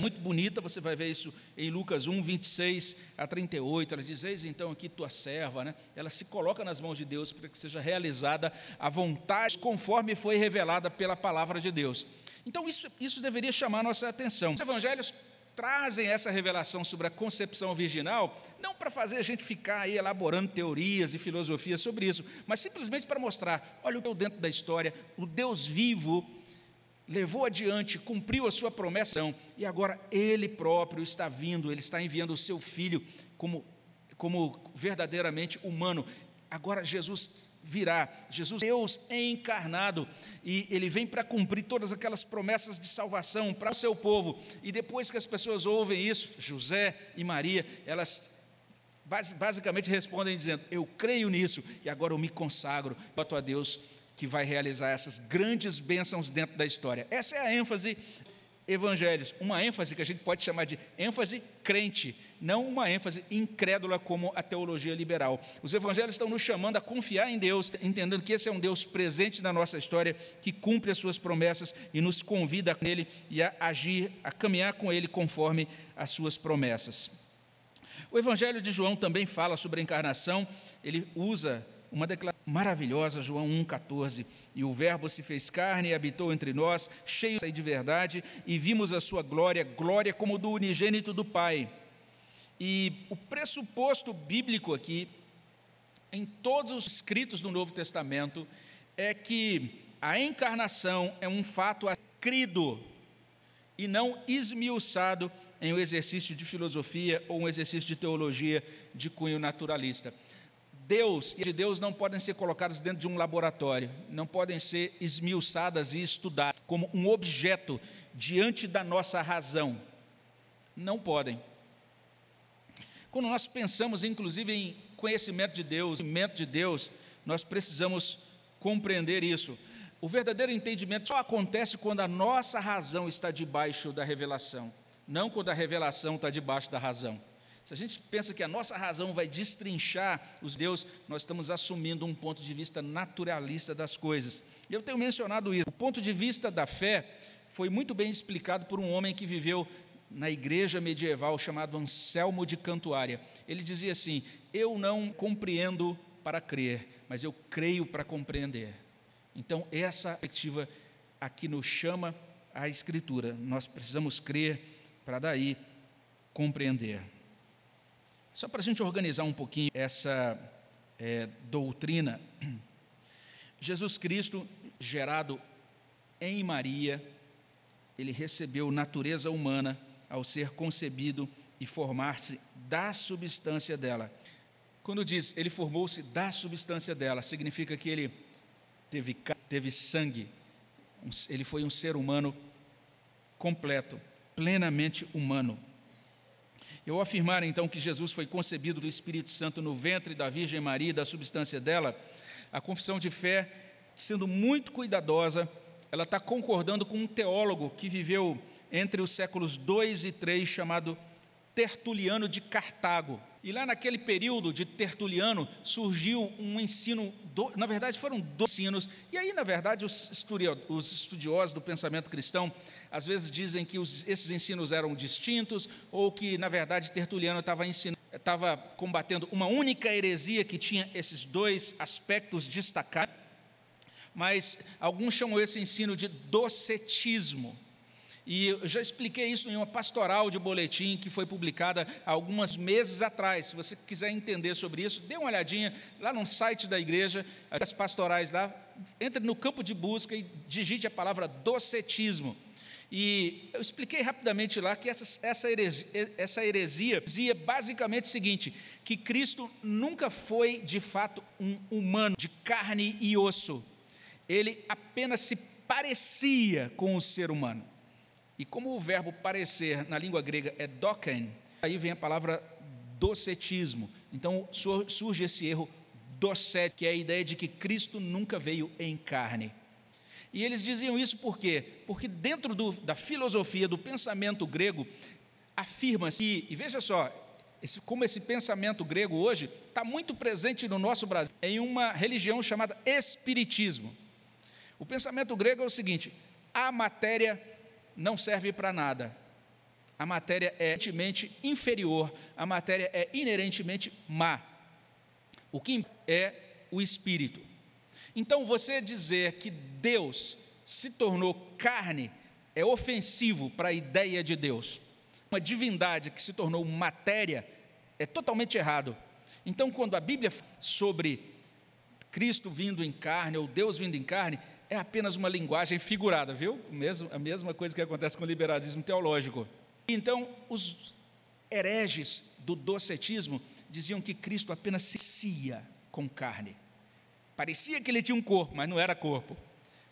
Speaker 1: muito bonita, você vai ver isso em Lucas 1, 26 a 38. Ela diz: Eis então aqui tua serva, né? Ela se coloca nas mãos de Deus para que seja realizada a vontade conforme foi revelada pela palavra de Deus. Então, isso, isso deveria chamar a nossa atenção. Os evangelhos trazem essa revelação sobre a concepção virginal, não para fazer a gente ficar aí elaborando teorias e filosofias sobre isso, mas simplesmente para mostrar: olha o que dentro da história, o Deus vivo levou adiante, cumpriu a sua promessa, e agora ele próprio está vindo, ele está enviando o seu filho como, como verdadeiramente humano. Agora Jesus virá, Jesus, Deus encarnado, e ele vem para cumprir todas aquelas promessas de salvação para o seu povo. E depois que as pessoas ouvem isso, José e Maria, elas basicamente respondem dizendo: Eu creio nisso, e agora eu me consagro, boto a Deus que vai realizar essas grandes bênçãos dentro da história. Essa é a ênfase evangelhos, uma ênfase que a gente pode chamar de ênfase crente, não uma ênfase incrédula como a teologia liberal. Os evangelhos estão nos chamando a confiar em Deus, entendendo que esse é um Deus presente na nossa história, que cumpre as suas promessas e nos convida a Ele e a agir, a caminhar com Ele conforme as suas promessas. O evangelho de João também fala sobre a encarnação, ele usa uma declaração maravilhosa, João 1,14. E o Verbo se fez carne e habitou entre nós, cheio de verdade, e vimos a sua glória, glória como do unigênito do Pai. E o pressuposto bíblico aqui, em todos os escritos do Novo Testamento, é que a encarnação é um fato crido e não esmiuçado em um exercício de filosofia ou um exercício de teologia de cunho naturalista. Deus e de Deus não podem ser colocadas dentro de um laboratório, não podem ser esmiuçadas e estudadas como um objeto diante da nossa razão. Não podem. Quando nós pensamos, inclusive, em conhecimento de Deus, conhecimento de Deus, nós precisamos compreender isso. O verdadeiro entendimento só acontece quando a nossa razão está debaixo da revelação, não quando a revelação está debaixo da razão. Se a gente pensa que a nossa razão vai destrinchar os Deus, nós estamos assumindo um ponto de vista naturalista das coisas. E eu tenho mencionado isso. O ponto de vista da fé foi muito bem explicado por um homem que viveu na igreja medieval chamado Anselmo de Cantuária. Ele dizia assim: Eu não compreendo para crer, mas eu creio para compreender. Então, essa perspectiva aqui nos chama a Escritura. Nós precisamos crer para daí compreender. Só para a gente organizar um pouquinho essa é, doutrina, Jesus Cristo, gerado em Maria, ele recebeu natureza humana ao ser concebido e formar-se da substância dela. Quando diz ele formou-se da substância dela, significa que ele teve, teve sangue, ele foi um ser humano completo, plenamente humano. Eu afirmar então que Jesus foi concebido do Espírito Santo no ventre da Virgem Maria da substância dela, a confissão de fé, sendo muito cuidadosa, ela está concordando com um teólogo que viveu entre os séculos 2 e 3, chamado Tertuliano de Cartago. E lá naquele período de Tertuliano surgiu um ensino, na verdade foram dois ensinos, e aí, na verdade, os estudiosos do pensamento cristão às vezes dizem que os, esses ensinos eram distintos, ou que, na verdade, Tertuliano estava estava combatendo uma única heresia que tinha esses dois aspectos destacados, mas alguns chamam esse ensino de docetismo. E eu já expliquei isso em uma pastoral de boletim que foi publicada há alguns meses atrás. Se você quiser entender sobre isso, dê uma olhadinha lá no site da igreja, as pastorais lá, entre no campo de busca e digite a palavra docetismo. E eu expliquei rapidamente lá que essa, essa, heresia, essa heresia dizia basicamente o seguinte: que Cristo nunca foi de fato um humano de carne e osso, ele apenas se parecia com o ser humano. E como o verbo parecer na língua grega é doken, aí vem a palavra docetismo. Então surge esse erro docet, que é a ideia de que Cristo nunca veio em carne. E eles diziam isso por quê? Porque dentro do, da filosofia, do pensamento grego, afirma-se, e veja só, esse, como esse pensamento grego hoje está muito presente no nosso Brasil, em uma religião chamada Espiritismo. O pensamento grego é o seguinte: a matéria não serve para nada, a matéria é inerentemente inferior, a matéria é inerentemente má. O que é o espírito. Então, você dizer que Deus se tornou carne é ofensivo para a ideia de Deus. Uma divindade que se tornou matéria é totalmente errado. Então, quando a Bíblia fala sobre Cristo vindo em carne ou Deus vindo em carne, é apenas uma linguagem figurada, viu? Mesmo, a mesma coisa que acontece com o liberalismo teológico. Então, os hereges do docetismo diziam que Cristo apenas se cia com carne. Parecia que ele tinha um corpo, mas não era corpo.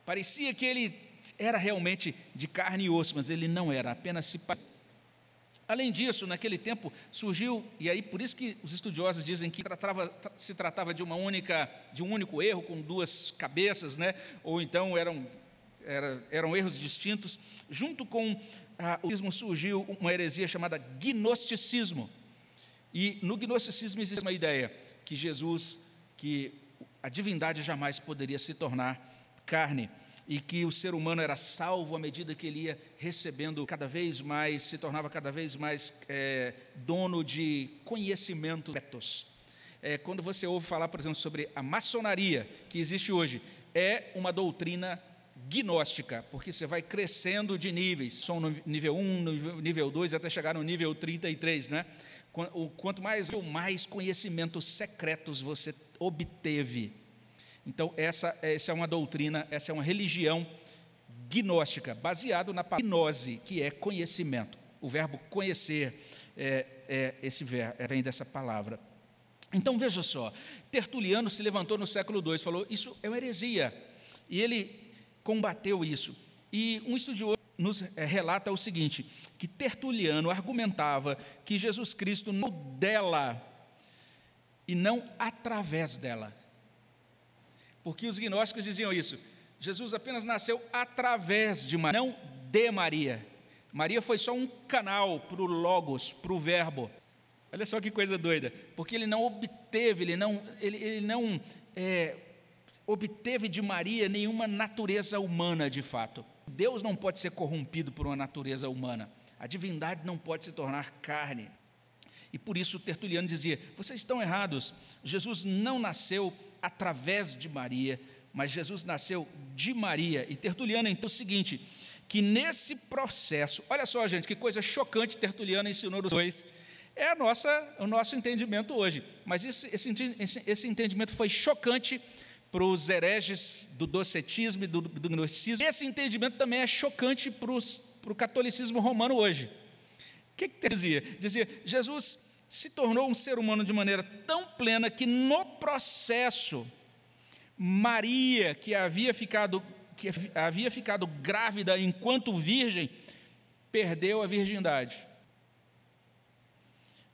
Speaker 1: Parecia que ele era realmente de carne e osso, mas ele não era, apenas se parecia Além disso, naquele tempo surgiu, e aí por isso que os estudiosos dizem que tratava, se tratava de uma única, de um único erro com duas cabeças, né? ou então eram, era, eram erros distintos. Junto com ah, o ismo surgiu uma heresia chamada gnosticismo. E no gnosticismo existe uma ideia que Jesus, que a divindade jamais poderia se tornar carne e que o ser humano era salvo à medida que ele ia recebendo cada vez mais, se tornava cada vez mais é, dono de conhecimento. É, quando você ouve falar, por exemplo, sobre a maçonaria que existe hoje, é uma doutrina gnóstica, porque você vai crescendo de níveis, são no nível 1, nível 2, até chegar no nível 33, né? Quanto mais, mais conhecimentos secretos você obteve. Então, essa, essa é uma doutrina, essa é uma religião gnóstica, baseado na gnose, que é conhecimento. O verbo conhecer, é, é esse verbo, é, vem dessa palavra. Então, veja só, Tertuliano se levantou no século II falou: Isso é uma heresia. E ele combateu isso. E um estudioso nos é, relata o seguinte: que Tertuliano argumentava que Jesus Cristo não dela e não através dela. Porque os gnósticos diziam isso. Jesus apenas nasceu através de Maria, não de Maria. Maria foi só um canal para o Logos, para o Verbo. Olha só que coisa doida. Porque ele não obteve, ele não, ele, ele não é, obteve de Maria nenhuma natureza humana de fato. Deus não pode ser corrompido por uma natureza humana. A divindade não pode se tornar carne. E por isso Tertuliano dizia: vocês estão errados. Jesus não nasceu através de Maria, mas Jesus nasceu de Maria. E Tertuliano então o seguinte, que nesse processo, olha só, gente, que coisa chocante Tertuliano ensinou os dois. É nossa, o nosso entendimento hoje. Mas esse, esse, esse entendimento foi chocante para os hereges do docetismo e do, do gnosticismo. Esse entendimento também é chocante para, os, para o catolicismo romano hoje. O que, que dizia? Dizia, Jesus se tornou um ser humano de maneira tão plena que no processo Maria, que havia ficado que havia ficado grávida enquanto virgem, perdeu a virgindade.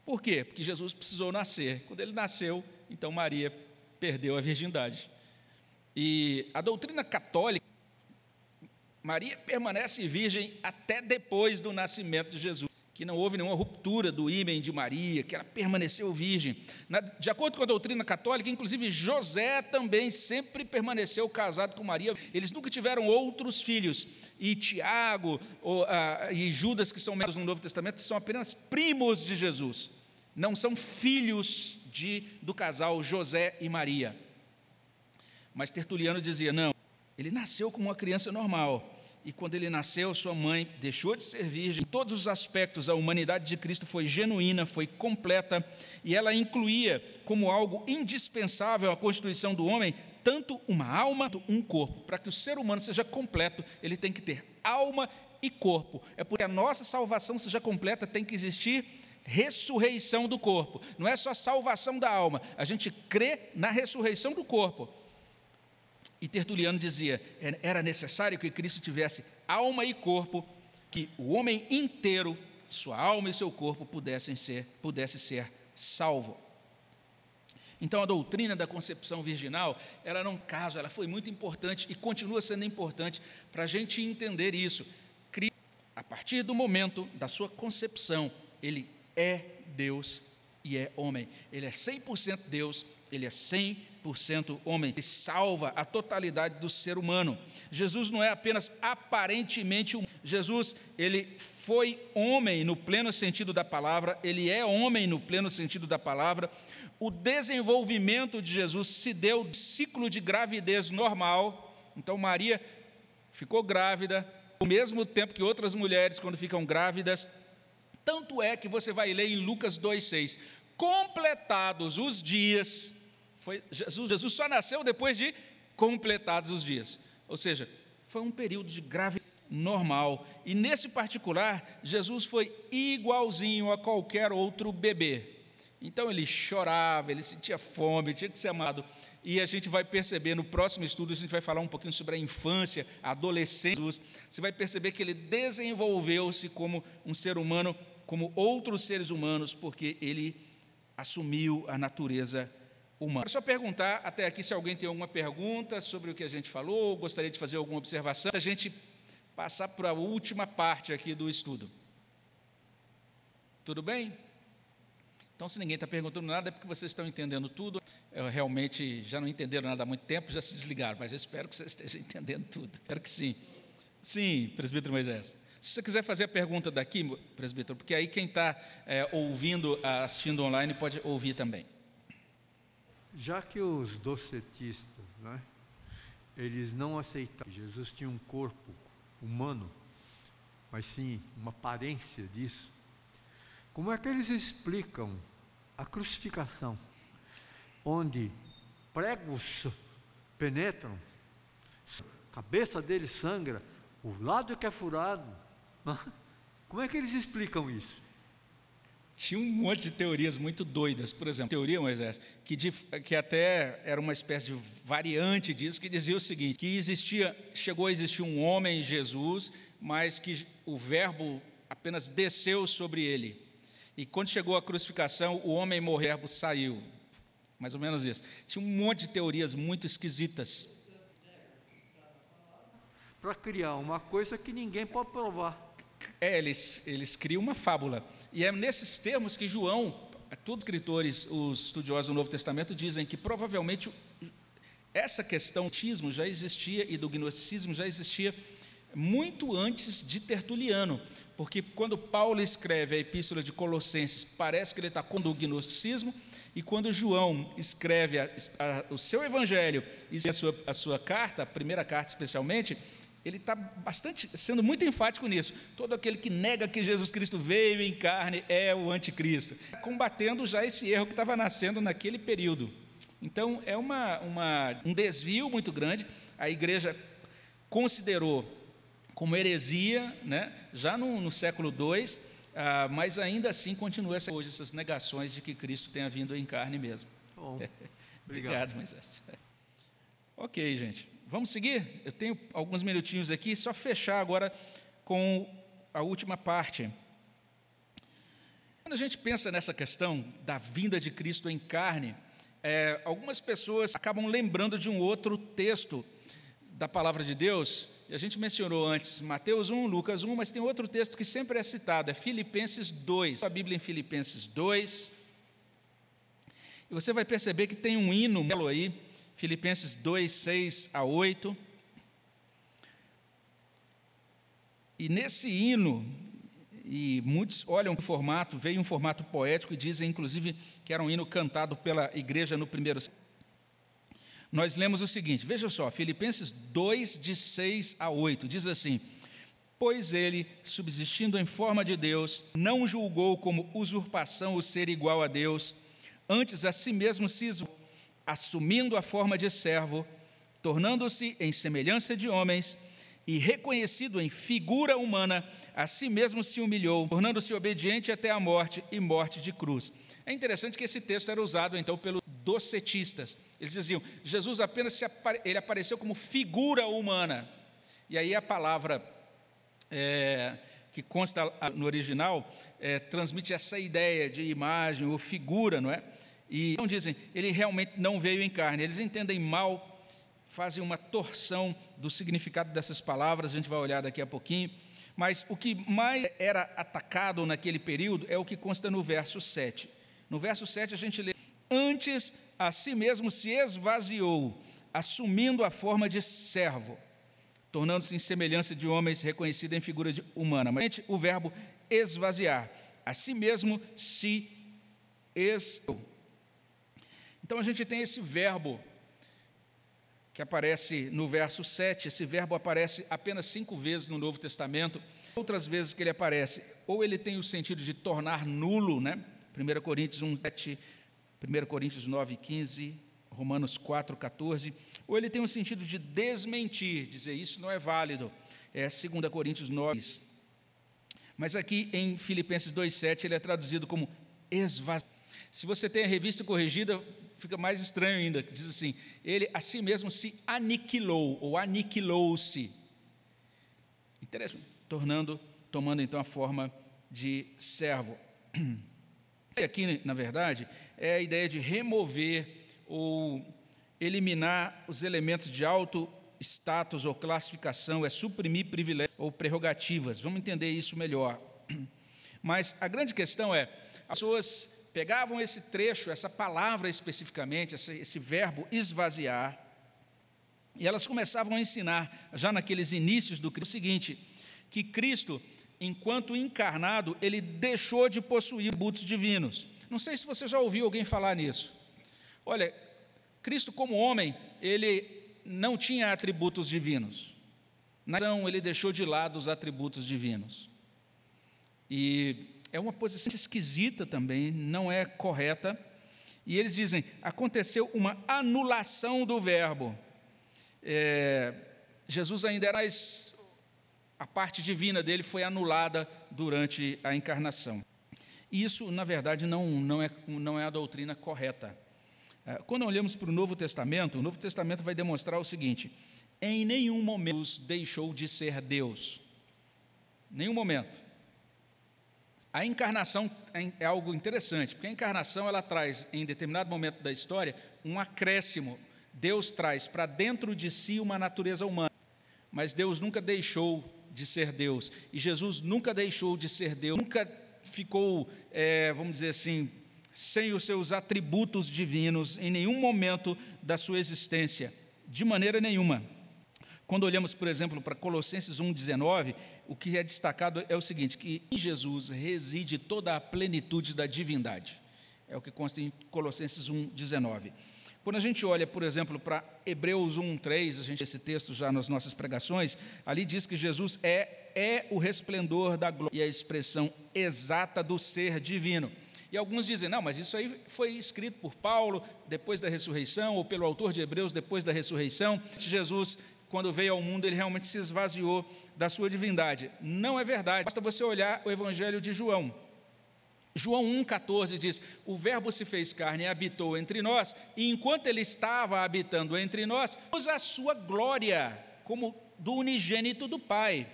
Speaker 1: Por quê? Porque Jesus precisou nascer. Quando ele nasceu, então Maria perdeu a virgindade. E a doutrina católica, Maria permanece virgem até depois do nascimento de Jesus que não houve nenhuma ruptura do ímã de Maria, que ela permaneceu virgem. De acordo com a doutrina católica, inclusive José também sempre permaneceu casado com Maria. Eles nunca tiveram outros filhos. E Tiago ah, e Judas, que são membros do Novo Testamento, são apenas primos de Jesus. Não são filhos de, do casal José e Maria. Mas Tertuliano dizia: não, ele nasceu como uma criança normal e quando ele nasceu, sua mãe deixou de ser virgem. Em todos os aspectos, a humanidade de Cristo foi genuína, foi completa, e ela incluía como algo indispensável à constituição do homem tanto uma alma quanto um corpo. Para que o ser humano seja completo, ele tem que ter alma e corpo. É porque a nossa salvação seja completa, tem que existir ressurreição do corpo. Não é só salvação da alma, a gente crê na ressurreição do corpo. E Tertuliano dizia: era necessário que Cristo tivesse alma e corpo, que o homem inteiro, sua alma e seu corpo, pudessem ser, pudesse ser salvo. Então a doutrina da concepção virginal, ela não caso, ela foi muito importante e continua sendo importante para a gente entender isso. A partir do momento da sua concepção, ele é Deus e é homem. Ele é 100% Deus, ele é 100% homem. Ele salva a totalidade do ser humano. Jesus não é apenas aparentemente um. Jesus, ele foi homem no pleno sentido da palavra, ele é homem no pleno sentido da palavra. O desenvolvimento de Jesus se deu de ciclo de gravidez normal. Então Maria ficou grávida ao mesmo tempo que outras mulheres quando ficam grávidas. Tanto é que você vai ler em Lucas 2:6, completados os dias, foi Jesus, Jesus só nasceu depois de completados os dias. Ou seja, foi um período de gravidez normal. E nesse particular, Jesus foi igualzinho a qualquer outro bebê. Então ele chorava, ele sentia fome, tinha que ser amado. E a gente vai perceber no próximo estudo, a gente vai falar um pouquinho sobre a infância, a adolescência. Você vai perceber que ele desenvolveu-se como um ser humano, como outros seres humanos, porque ele assumiu a natureza humana. Só perguntar até aqui se alguém tem alguma pergunta sobre o que a gente falou, gostaria de fazer alguma observação. Se a gente passar para a última parte aqui do estudo. Tudo bem? Então, se ninguém está perguntando nada, é porque vocês estão entendendo tudo. Eu realmente já não entenderam nada há muito tempo, já se desligaram, mas eu espero que vocês estejam entendendo tudo. Espero que sim. Sim, presbítero Moisés. Se você quiser fazer a pergunta daqui, presbítero, porque aí quem está é, ouvindo, assistindo online, pode ouvir também.
Speaker 2: Já que os docetistas, né, eles não aceitaram que Jesus tinha um corpo humano, mas sim uma aparência disso, como é que eles explicam a crucificação, onde pregos penetram, a cabeça dele sangra, o lado que é furado? Como é que eles explicam isso?
Speaker 1: Tinha um monte de teorias muito doidas, por exemplo, teoria, Moisés, que, de, que até era uma espécie de variante disso, que dizia o seguinte: que existia, chegou a existir um homem, Jesus, mas que o verbo apenas desceu sobre ele. E quando chegou a crucificação, o homem morreu, o saiu. Mais ou menos isso. Tinha um monte de teorias muito esquisitas.
Speaker 2: Para criar uma coisa que ninguém pode provar.
Speaker 1: É, eles, eles criam uma fábula. E é nesses termos que João, todos os escritores, os estudiosos do Novo Testamento, dizem que provavelmente essa questão do já existia e do gnosticismo já existia muito antes de Tertuliano, porque quando Paulo escreve a epístola de Colossenses, parece que ele está com o gnosticismo, e quando João escreve a, a, o seu evangelho e a sua, a sua carta, a primeira carta especialmente, ele está bastante sendo muito enfático nisso. Todo aquele que nega que Jesus Cristo veio em carne é o anticristo, combatendo já esse erro que estava nascendo naquele período. Então é uma, uma, um desvio muito grande. A igreja considerou como heresia, né, já no, no século II, ah, mas ainda assim continua essa, hoje essas negações de que Cristo tenha vindo em carne mesmo.
Speaker 2: Bom,
Speaker 1: obrigado, Moisés. Ok, gente. Vamos seguir? Eu tenho alguns minutinhos aqui, só fechar agora com a última parte. Quando a gente pensa nessa questão da vinda de Cristo em carne, é, algumas pessoas acabam lembrando de um outro texto da palavra de Deus, e a gente mencionou antes Mateus 1, Lucas 1, mas tem outro texto que sempre é citado, é Filipenses 2. A Bíblia em Filipenses 2. E você vai perceber que tem um hino aí, Filipenses 2, 6 a 8. E nesse hino, e muitos olham o formato, veio um formato poético e dizem, inclusive, que era um hino cantado pela igreja no primeiro século. Nós lemos o seguinte, veja só, Filipenses 2, de 6 a 8, diz assim: Pois ele, subsistindo em forma de Deus, não julgou como usurpação o ser igual a Deus, antes a si mesmo se isolou assumindo a forma de servo, tornando-se em semelhança de homens e reconhecido em figura humana, a si mesmo se humilhou, tornando-se obediente até a morte e morte de cruz. É interessante que esse texto era usado então pelos docetistas. Eles diziam: Jesus apenas apare... ele apareceu como figura humana. E aí a palavra é, que consta no original é, transmite essa ideia de imagem ou figura, não é? E não dizem, ele realmente não veio em carne. Eles entendem mal, fazem uma torção do significado dessas palavras, a gente vai olhar daqui a pouquinho. Mas o que mais era atacado naquele período é o que consta no verso 7. No verso 7 a gente lê: Antes a si mesmo se esvaziou, assumindo a forma de servo, tornando-se em semelhança de homens, reconhecido em figura humana. Mas o verbo esvaziar, a si mesmo se esvaziou. Então a gente tem esse verbo que aparece no verso 7, esse verbo aparece apenas cinco vezes no Novo Testamento. Outras vezes que ele aparece, ou ele tem o sentido de tornar nulo, né? 1 Coríntios 1, 7, 1 Coríntios 9, 15, Romanos 4, 14, ou ele tem o sentido de desmentir, dizer isso não é válido, é 2 Coríntios 9. Mas aqui em Filipenses 2, 7 ele é traduzido como esvaziar. Se você tem a revista corrigida, fica mais estranho ainda, diz assim: ele a si mesmo se aniquilou, ou aniquilou-se. Interessante, tornando, tomando então a forma de servo. Aqui, na verdade, é a ideia de remover ou eliminar os elementos de alto status ou classificação, é suprimir privilégios ou prerrogativas. Vamos entender isso melhor. Mas a grande questão é: as pessoas pegavam esse trecho, essa palavra especificamente, esse, esse verbo esvaziar, e elas começavam a ensinar, já naqueles inícios do Cristo, o seguinte: que Cristo enquanto encarnado, ele deixou de possuir atributos divinos. Não sei se você já ouviu alguém falar nisso. Olha, Cristo, como homem, ele não tinha atributos divinos. Na ação, ele deixou de lado os atributos divinos. E é uma posição esquisita também, não é correta. E eles dizem: aconteceu uma anulação do verbo. É, Jesus ainda era mais a parte divina dele foi anulada durante a encarnação. E isso, na verdade, não, não, é, não é a doutrina correta. É, quando olhamos para o Novo Testamento, o Novo Testamento vai demonstrar o seguinte: em nenhum momento Deus deixou de ser Deus. Nenhum momento. A encarnação é, é algo interessante, porque a encarnação ela traz, em determinado momento da história, um acréscimo. Deus traz para dentro de si uma natureza humana, mas Deus nunca deixou de ser Deus. E Jesus nunca deixou de ser Deus, nunca ficou, é, vamos dizer assim, sem os seus atributos divinos em nenhum momento da sua existência, de maneira nenhuma. Quando olhamos, por exemplo, para Colossenses 1,19, o que é destacado é o seguinte: que em Jesus reside toda a plenitude da divindade. É o que consta em Colossenses 1,19. Quando a gente olha, por exemplo, para Hebreus 1:3, a gente esse texto já nas nossas pregações, ali diz que Jesus é é o resplendor da glória e a expressão exata do ser divino. E alguns dizem, não, mas isso aí foi escrito por Paulo depois da ressurreição, ou pelo autor de Hebreus depois da ressurreição. Jesus, quando veio ao mundo, ele realmente se esvaziou da sua divindade. Não é verdade. Basta você olhar o Evangelho de João. João 1,14 diz: O Verbo se fez carne e habitou entre nós, e enquanto ele estava habitando entre nós, pôs a sua glória como do unigênito do Pai.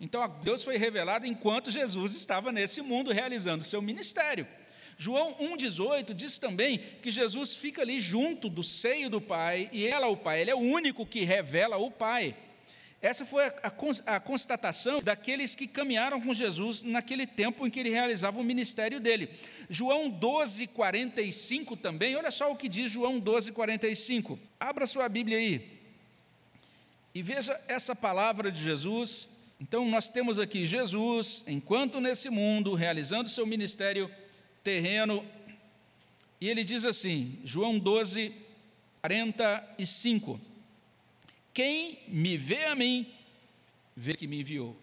Speaker 1: Então, Deus foi revelado enquanto Jesus estava nesse mundo realizando seu ministério. João 1,18 diz também que Jesus fica ali junto do seio do Pai, e ela, o Pai, ele é o único que revela o Pai. Essa foi a, constatação daqueles que caminharam com Jesus naquele tempo em que ele realizava o ministério dele. João 12, 45 também, olha só o que diz João 12, 45. Abra sua Bíblia aí e veja essa palavra de Jesus. Então, nós temos aqui Jesus, enquanto nesse mundo, realizando seu ministério terreno, e ele diz assim, João 12, 45. Quem me vê a mim, vê que me enviou.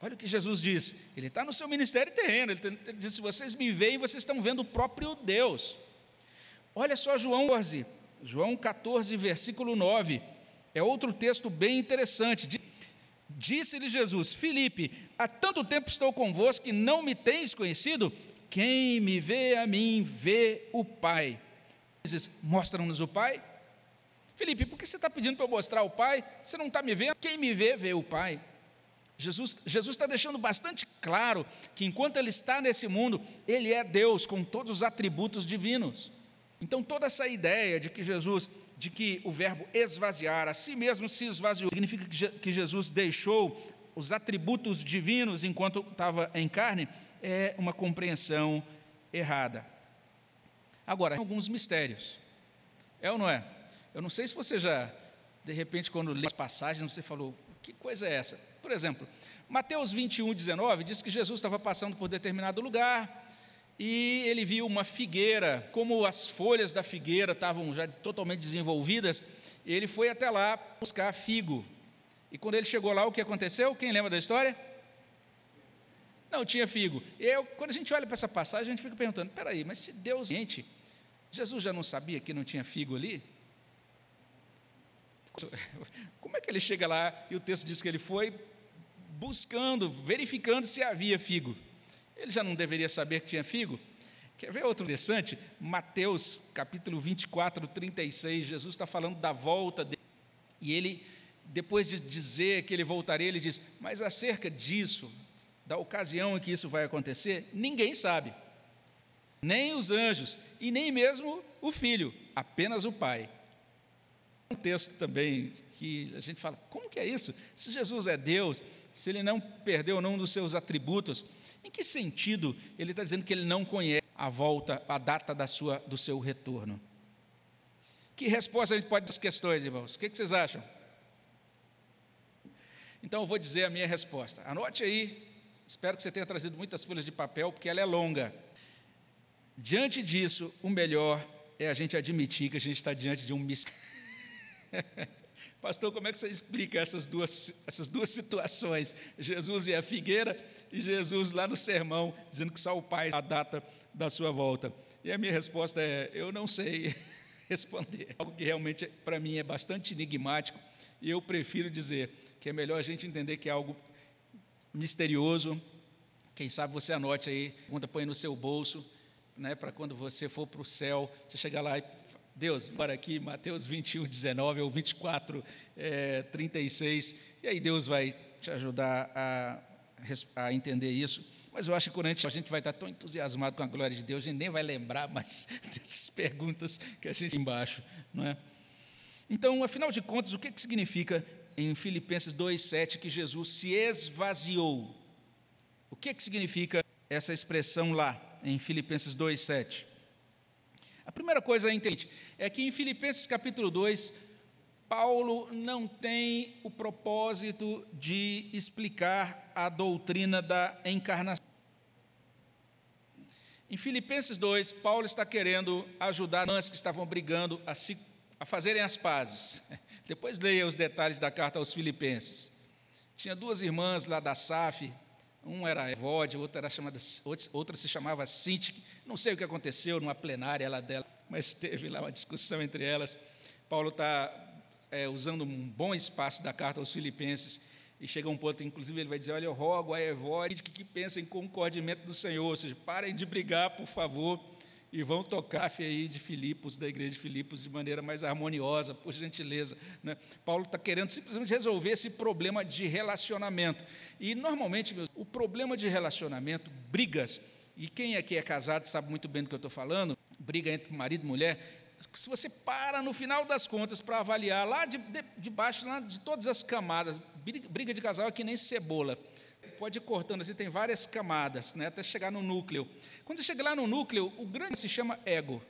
Speaker 1: Olha o que Jesus diz. Ele está no seu ministério terreno. Ele, diz: se vocês me veem, vocês estão vendo o próprio Deus. Olha só João 14, João 14, versículo 9. É outro texto bem interessante. Disse-lhe Jesus: Filipe, há tanto tempo estou convosco que não me tens conhecido. Quem me vê a mim, vê o Pai. Diz: Mostra-nos o Pai. Felipe, por que você está pedindo para eu mostrar o Pai? Você não está me vendo? Quem me vê, vê o Pai. Jesus, Jesus está deixando bastante claro que enquanto Ele está nesse mundo, Ele é Deus com todos os atributos divinos. Então, toda essa ideia de que Jesus, de que o verbo esvaziar, a si mesmo se esvaziou, significa que Jesus deixou os atributos divinos enquanto estava em carne, é uma compreensão errada. Agora, alguns mistérios. É ou não é? Eu não sei se você já, de repente, quando lê as passagens, você falou, que coisa é essa? Por exemplo, Mateus 21, 19 diz que Jesus estava passando por determinado lugar e ele viu uma figueira, como as folhas da figueira estavam já totalmente desenvolvidas, ele foi até lá buscar figo. E quando ele chegou lá, o que aconteceu? Quem lembra da história? Não tinha figo. Eu, quando a gente olha para essa passagem, a gente fica perguntando: peraí, mas se Deus gente, Jesus já não sabia que não tinha figo ali? Como é que ele chega lá e o texto diz que ele foi buscando, verificando se havia figo? Ele já não deveria saber que tinha figo? Quer ver outro interessante? Mateus capítulo 24, 36, Jesus está falando da volta dele, e ele, depois de dizer que ele voltaria, ele diz: Mas acerca disso, da ocasião em que isso vai acontecer, ninguém sabe, nem os anjos, e nem mesmo o filho, apenas o Pai. Um texto também que a gente fala: como que é isso? Se Jesus é Deus, se ele não perdeu nenhum dos seus atributos, em que sentido ele está dizendo que ele não conhece a volta, a data da sua, do seu retorno? Que resposta a gente pode dar às questões, irmãos? O que, vocês acham? Então eu vou dizer a minha resposta. Anote aí, espero que você tenha trazido muitas folhas de papel, porque ela é longa. Diante disso, o melhor é a gente admitir que a gente está diante de um mistério. Pastor, como é que você explica essas duas, essas duas situações? Jesus e a figueira e Jesus lá no sermão, dizendo que só o Pai a data da sua volta. E a minha resposta é: eu não sei responder. Algo que realmente para mim é bastante enigmático, e eu prefiro dizer que é melhor a gente entender que é algo misterioso. Quem sabe você anote aí, pergunta põe no seu bolso, né, para quando você for para o céu, você chegar lá e Deus, bora aqui, Mateus 21, 19 ou 24, é, 36, e aí Deus vai te ajudar a, a entender isso. Mas eu acho que quando a gente, vai estar tão entusiasmado com a glória de Deus, a gente nem vai lembrar mais dessas perguntas que a gente embaixo, não é? Então, afinal de contas, o que, que significa em Filipenses 2,7 que Jesus se esvaziou? O que, que significa essa expressão lá em Filipenses 2,7? A primeira coisa a entender é que em Filipenses capítulo 2, Paulo não tem o propósito de explicar a doutrina da encarnação. Em Filipenses 2, Paulo está querendo ajudar irmãs que estavam brigando a, se, a fazerem as pazes. Depois leia os detalhes da carta aos Filipenses. Tinha duas irmãs lá da SAF, uma era Evode, outra, era chamada, outra se chamava Sinti. Não sei o que aconteceu numa plenária lá dela, mas teve lá uma discussão entre elas. Paulo está é, usando um bom espaço da carta aos Filipenses e chega um ponto, inclusive, ele vai dizer: Olha, eu rogo a Evode que, que pensem concordimento do Senhor, ou seja, parem de brigar, por favor, e vão tocar aí de Filipos, da igreja de Filipos, de maneira mais harmoniosa, por gentileza. Né? Paulo está querendo simplesmente resolver esse problema de relacionamento. E, normalmente, meus, o problema de relacionamento, brigas, e quem aqui é casado sabe muito bem do que eu estou falando, briga entre marido e mulher, se você para no final das contas para avaliar lá de, de, de baixo, lá de todas as camadas, briga de casal é que nem cebola pode ir cortando assim, tem várias camadas, né, até chegar no núcleo. Quando você chega lá no núcleo, o grande se chama ego.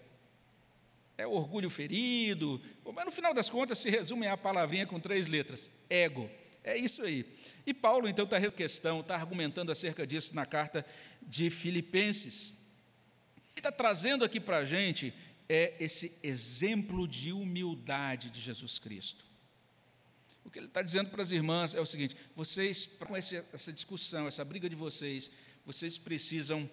Speaker 1: É orgulho ferido, mas no final das contas se resume a palavrinha com três letras: ego. É isso aí. E Paulo, então, está questão, está argumentando acerca disso na carta de Filipenses. Ele está trazendo aqui para a gente é esse exemplo de humildade de Jesus Cristo. O que ele está dizendo para as irmãs é o seguinte: vocês, com essa discussão, essa briga de vocês, vocês precisam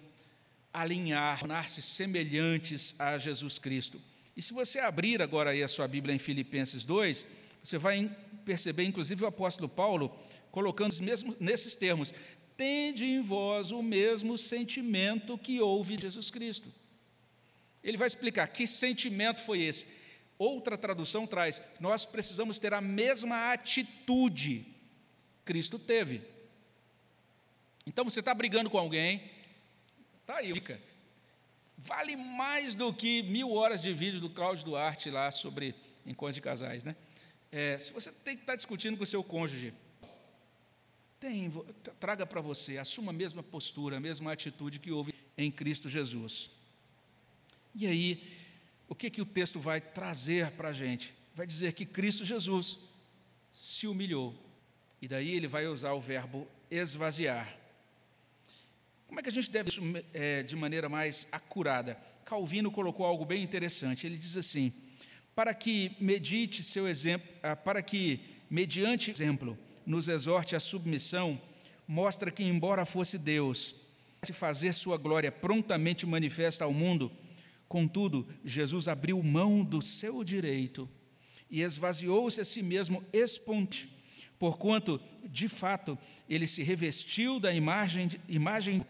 Speaker 1: alinhar, tornar-se semelhantes a Jesus Cristo. E se você abrir agora aí a sua Bíblia em Filipenses 2, você vai perceber, inclusive, o apóstolo Paulo colocando os mesmos, nesses termos: tende em vós o mesmo sentimento que houve de Jesus Cristo. Ele vai explicar que sentimento foi esse Outra tradução traz: nós precisamos ter a mesma atitude Cristo teve. Então você está brigando com alguém, está aí, dica. Vale mais do que mil horas de vídeo do Cláudio Duarte lá sobre encontros de casais, né? É, se você tem que estar tá discutindo com o seu cônjuge, tem, traga para você, assuma a mesma postura, a mesma atitude que houve em Cristo Jesus. E aí, o que, que o texto vai trazer para a gente? Vai dizer que Cristo Jesus se humilhou. E daí ele vai usar o verbo esvaziar. Como é que a gente deve isso é, de maneira mais acurada? Calvino colocou algo bem interessante. Ele diz assim: para que medite seu exemplo, ah, para que mediante exemplo nos exorte à submissão, mostra que embora fosse Deus, se fazer sua glória prontamente manifesta ao mundo, contudo, Jesus abriu mão do seu direito e esvaziou-se a si mesmo espontâneo, porquanto, de fato, ele se revestiu da imagem, imagem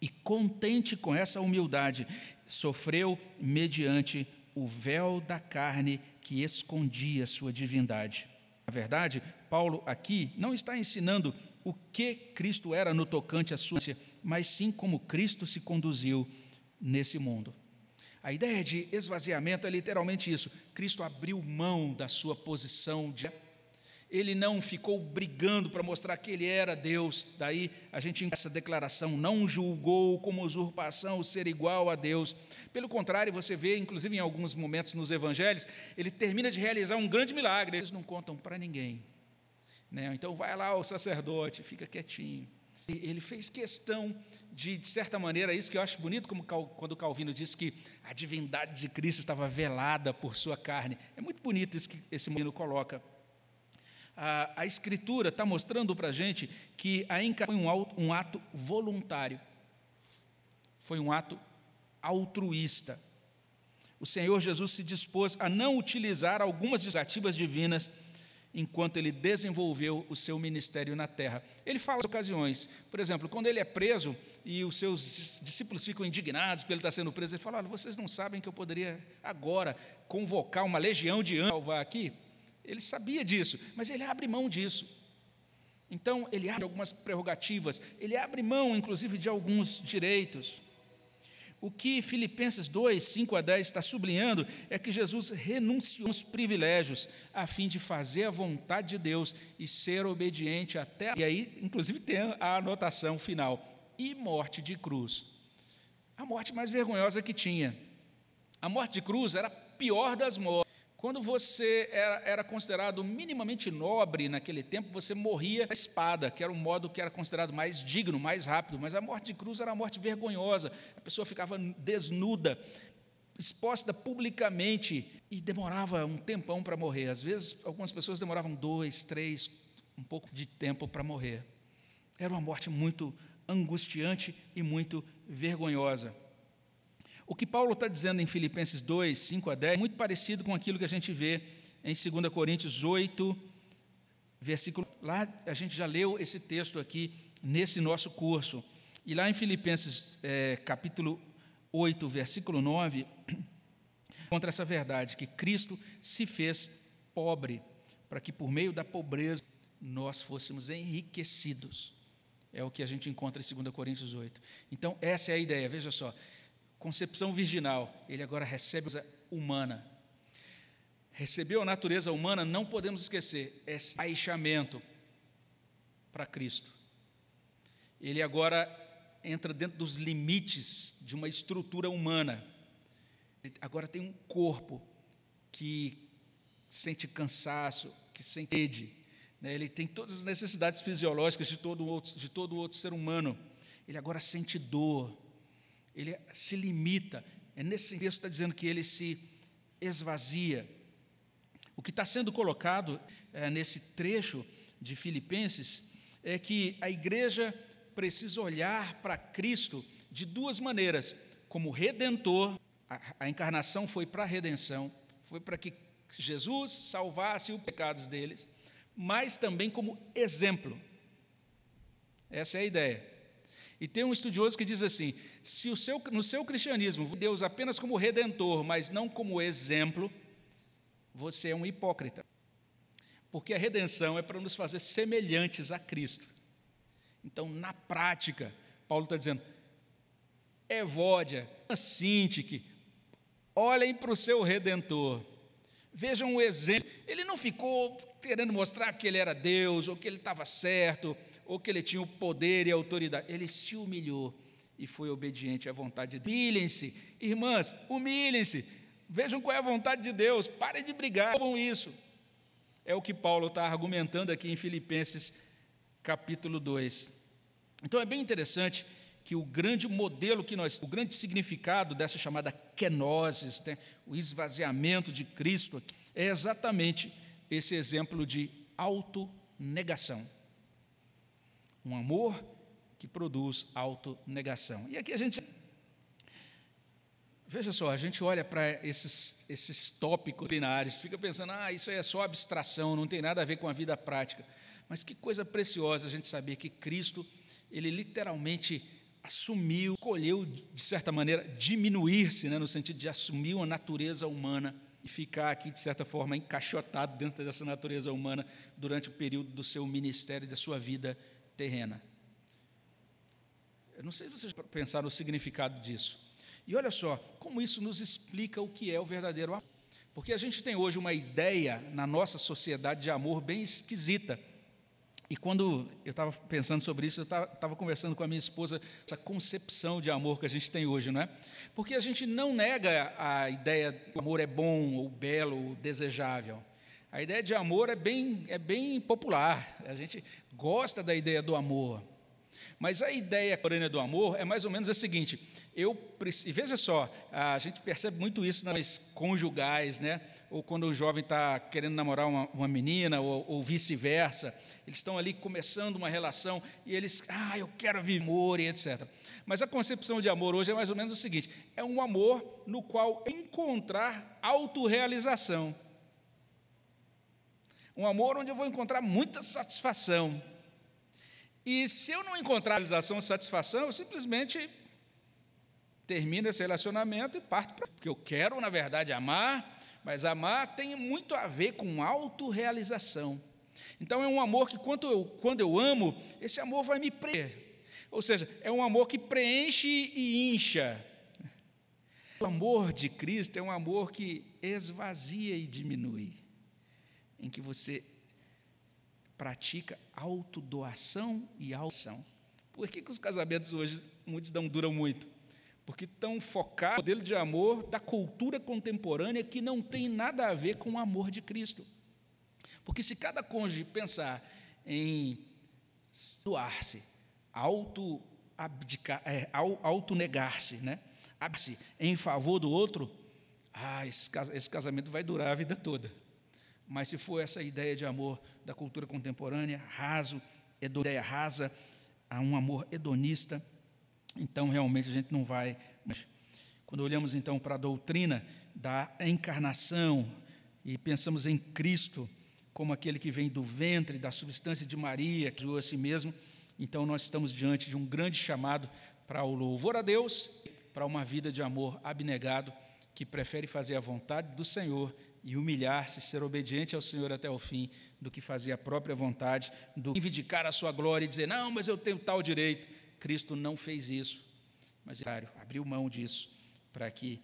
Speaker 1: e contente com essa humildade, sofreu mediante o véu da carne que escondia sua divindade. Na verdade, Paulo aqui não está ensinando o que Cristo era no tocante à sua, mas sim como Cristo se conduziu nesse mundo. A ideia de esvaziamento é literalmente isso. Cristo abriu mão da sua posição de ele não ficou brigando para mostrar que ele era Deus. Daí a gente essa declaração não julgou como usurpação o ser igual a Deus. Pelo contrário, você vê, inclusive em alguns momentos nos evangelhos, ele termina de realizar um grande milagre. Eles não contam para ninguém. Né? Então vai lá o sacerdote, fica quietinho. Ele fez questão de, de certa maneira, isso que eu acho bonito, como quando Calvino diz que a divindade de Cristo estava velada por sua carne. É muito bonito isso que esse menino coloca a, a Escritura está mostrando para a gente que a encarnação foi um, um ato voluntário, foi um ato altruísta. O Senhor Jesus se dispôs a não utilizar algumas iniciativas divinas enquanto ele desenvolveu o seu ministério na terra. Ele fala em ocasiões, por exemplo, quando ele é preso e os seus discípulos ficam indignados porque ele está sendo preso, ele fala: Olha, vocês não sabem que eu poderia agora convocar uma legião de anjos salvar aqui? Ele sabia disso, mas ele abre mão disso. Então, ele abre algumas prerrogativas, ele abre mão, inclusive, de alguns direitos. O que Filipenses 2, 5 a 10 está sublinhando é que Jesus renunciou aos privilégios a fim de fazer a vontade de Deus e ser obediente até. E aí, inclusive, tem a anotação final: e morte de cruz. A morte mais vergonhosa que tinha. A morte de cruz era a pior das mortes. Quando você era, era, considerado minimamente nobre naquele tempo, você morria a espada, que era um modo que era considerado mais digno, mais rápido, mas a morte de cruz era uma morte vergonhosa, a pessoa ficava desnuda, exposta publicamente e demorava um tempão para morrer. Às vezes, algumas pessoas demoravam dois, três, um pouco de tempo para morrer. Era uma morte muito angustiante e muito vergonhosa. O que Paulo está dizendo em Filipenses 2, 5 a 10, é muito parecido com aquilo que a gente vê em 2 Coríntios 8, versículo. Lá a gente já leu esse texto aqui nesse nosso curso. E lá em Filipenses é, capítulo 8, versículo 9, contra essa verdade, que Cristo se fez pobre, para que por meio da pobreza nós fôssemos enriquecidos. É o que a gente encontra em 2 Coríntios 8. Então, essa é a ideia, veja só concepção virginal, ele agora recebe a humana. Recebeu a natureza humana, não podemos esquecer, é aeixamento para Cristo. Ele agora entra dentro dos limites de uma estrutura humana. Ele agora tem um corpo que sente cansaço, que sente sede. Né? Ele tem todas as necessidades fisiológicas de todo outro, de todo outro ser humano. Ele agora sente dor, ele se limita. É nesse texto que está dizendo que ele se esvazia. O que está sendo colocado é, nesse trecho de Filipenses é que a igreja precisa olhar para Cristo de duas maneiras: como redentor, a, a encarnação foi para a redenção, foi para que Jesus salvasse os pecados deles, mas também como exemplo. Essa é a ideia. E tem um estudioso que diz assim: se seu, no seu cristianismo Deus apenas como redentor, mas não como exemplo, você é um hipócrita. Porque a redenção é para nos fazer semelhantes a Cristo. Então, na prática, Paulo está dizendo: Evódia, Sintique, olhem para o seu redentor. Vejam o exemplo. Ele não ficou querendo mostrar que ele era Deus, ou que ele estava certo, ou que ele tinha o poder e a autoridade. Ele se humilhou e foi obediente à vontade de Deus. Humilhem-se, irmãs, humilhem-se. Vejam qual é a vontade de Deus. Parem de brigar com isso. É o que Paulo está argumentando aqui em Filipenses capítulo 2. Então é bem interessante que o grande modelo que nós, o grande significado dessa chamada kenosis, né, o esvaziamento de Cristo, é exatamente esse exemplo de autonegação. Um amor que produz autonegação. E aqui a gente. Veja só, a gente olha para esses, esses tópicos binários, fica pensando, ah, isso é só abstração, não tem nada a ver com a vida prática. Mas que coisa preciosa a gente saber que Cristo, ele literalmente assumiu, escolheu, de certa maneira, diminuir-se, né, no sentido de assumir uma natureza humana e ficar aqui, de certa forma, encaixotado dentro dessa natureza humana durante o período do seu ministério e da sua vida terrena. Eu não sei se vocês pensaram no significado disso. E olha só, como isso nos explica o que é o verdadeiro amor. Porque a gente tem hoje uma ideia na nossa sociedade de amor bem esquisita. E quando eu estava pensando sobre isso, eu estava conversando com a minha esposa essa concepção de amor que a gente tem hoje, não é? Porque a gente não nega a ideia de que o amor é bom, ou belo, ou desejável. A ideia de amor é bem, é bem popular. A gente gosta da ideia do amor. Mas a ideia corânea do amor é mais ou menos a seguinte: eu e veja só, a gente percebe muito isso nas conjugais, né? Ou quando o jovem está querendo namorar uma, uma menina, ou, ou vice-versa, eles estão ali começando uma relação e eles, ah, eu quero viver amor e etc. Mas a concepção de amor hoje é mais ou menos o seguinte: é um amor no qual encontrar autorrealização. Um amor onde eu vou encontrar muita satisfação e se eu não encontrar realização satisfação, eu simplesmente termino esse relacionamento e parto para. Porque eu quero, na verdade, amar, mas amar tem muito a ver com autorrealização. Então é um amor que, quando eu, quando eu amo, esse amor vai me preencher. Ou seja, é um amor que preenche e incha. O amor de Cristo é um amor que esvazia e diminui, em que você pratica autodoação e ação. Por que, que os casamentos hoje, muitos não duram muito? Porque estão focados no modelo de amor da cultura contemporânea que não tem nada a ver com o amor de Cristo. Porque se cada cônjuge pensar em doar-se, auto abdicar, é, auto-negar-se, né? em favor do outro, ah, esse casamento vai durar a vida toda. Mas se for essa ideia de amor da cultura contemporânea, raso, ideia rasa, a um amor hedonista, então realmente a gente não vai. Quando olhamos então para a doutrina da encarnação e pensamos em Cristo como aquele que vem do ventre, da substância de Maria, que criou a si mesmo, então nós estamos diante de um grande chamado para o louvor a Deus, para uma vida de amor abnegado, que prefere fazer a vontade do Senhor e humilhar-se, ser obediente ao Senhor até o fim, do que fazer a própria vontade, do que reivindicar a sua glória e dizer, não, mas eu tenho tal direito. Cristo não fez isso, mas, abriu mão disso para que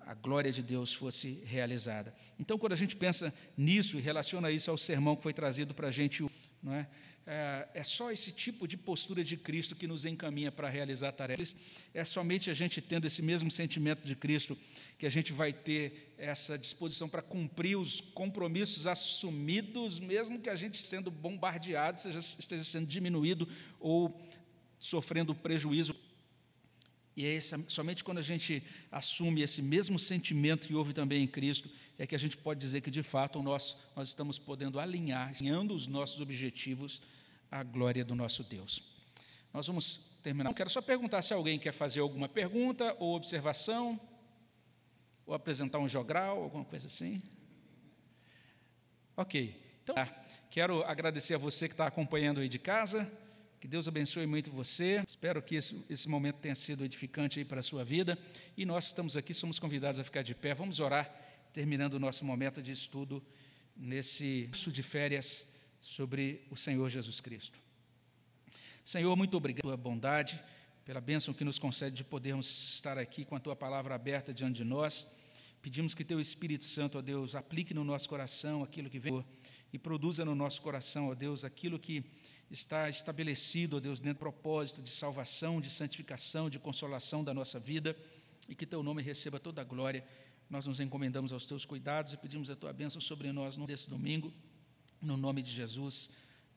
Speaker 1: a glória de Deus fosse realizada. Então, quando a gente pensa nisso e relaciona isso ao sermão que foi trazido para a gente, não é? É, é só esse tipo de postura de Cristo que nos encaminha para realizar tarefas. É somente a gente tendo esse mesmo sentimento de Cristo que a gente vai ter essa disposição para cumprir os compromissos assumidos, mesmo que a gente sendo bombardeado, seja, esteja sendo diminuído ou sofrendo prejuízo. E é essa, somente quando a gente assume esse mesmo sentimento que houve também em Cristo, é que a gente pode dizer que de fato nós, nós estamos podendo alinhar, alinhando os nossos objetivos à glória do nosso Deus. Nós vamos terminar. Eu quero só perguntar se alguém quer fazer alguma pergunta ou observação ou apresentar um jogral, alguma coisa assim? Ok. Então, quero agradecer a você que está acompanhando aí de casa. Que Deus abençoe muito você. Espero que esse, esse momento tenha sido edificante aí para a sua vida. E nós estamos aqui, somos convidados a ficar de pé. Vamos orar, terminando o nosso momento de estudo nesse curso de férias sobre o Senhor Jesus Cristo. Senhor, muito obrigado pela bondade pela bênção que nos concede de podermos estar aqui com a tua palavra aberta diante de nós. Pedimos que teu Espírito Santo, ó Deus, aplique no nosso coração aquilo que vem e produza no nosso coração, ó Deus, aquilo que está estabelecido, ó Deus, dentro do propósito de salvação, de santificação, de consolação da nossa vida, e que teu nome receba toda a glória. Nós nos encomendamos aos teus cuidados e pedimos a tua bênção sobre nós nesse domingo, no nome de Jesus.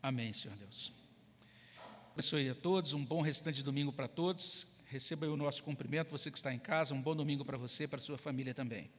Speaker 1: Amém, Senhor Deus. Abençoe a todos, um bom restante de domingo para todos. Receba o nosso cumprimento, você que está em casa, um bom domingo para você e para a sua família também.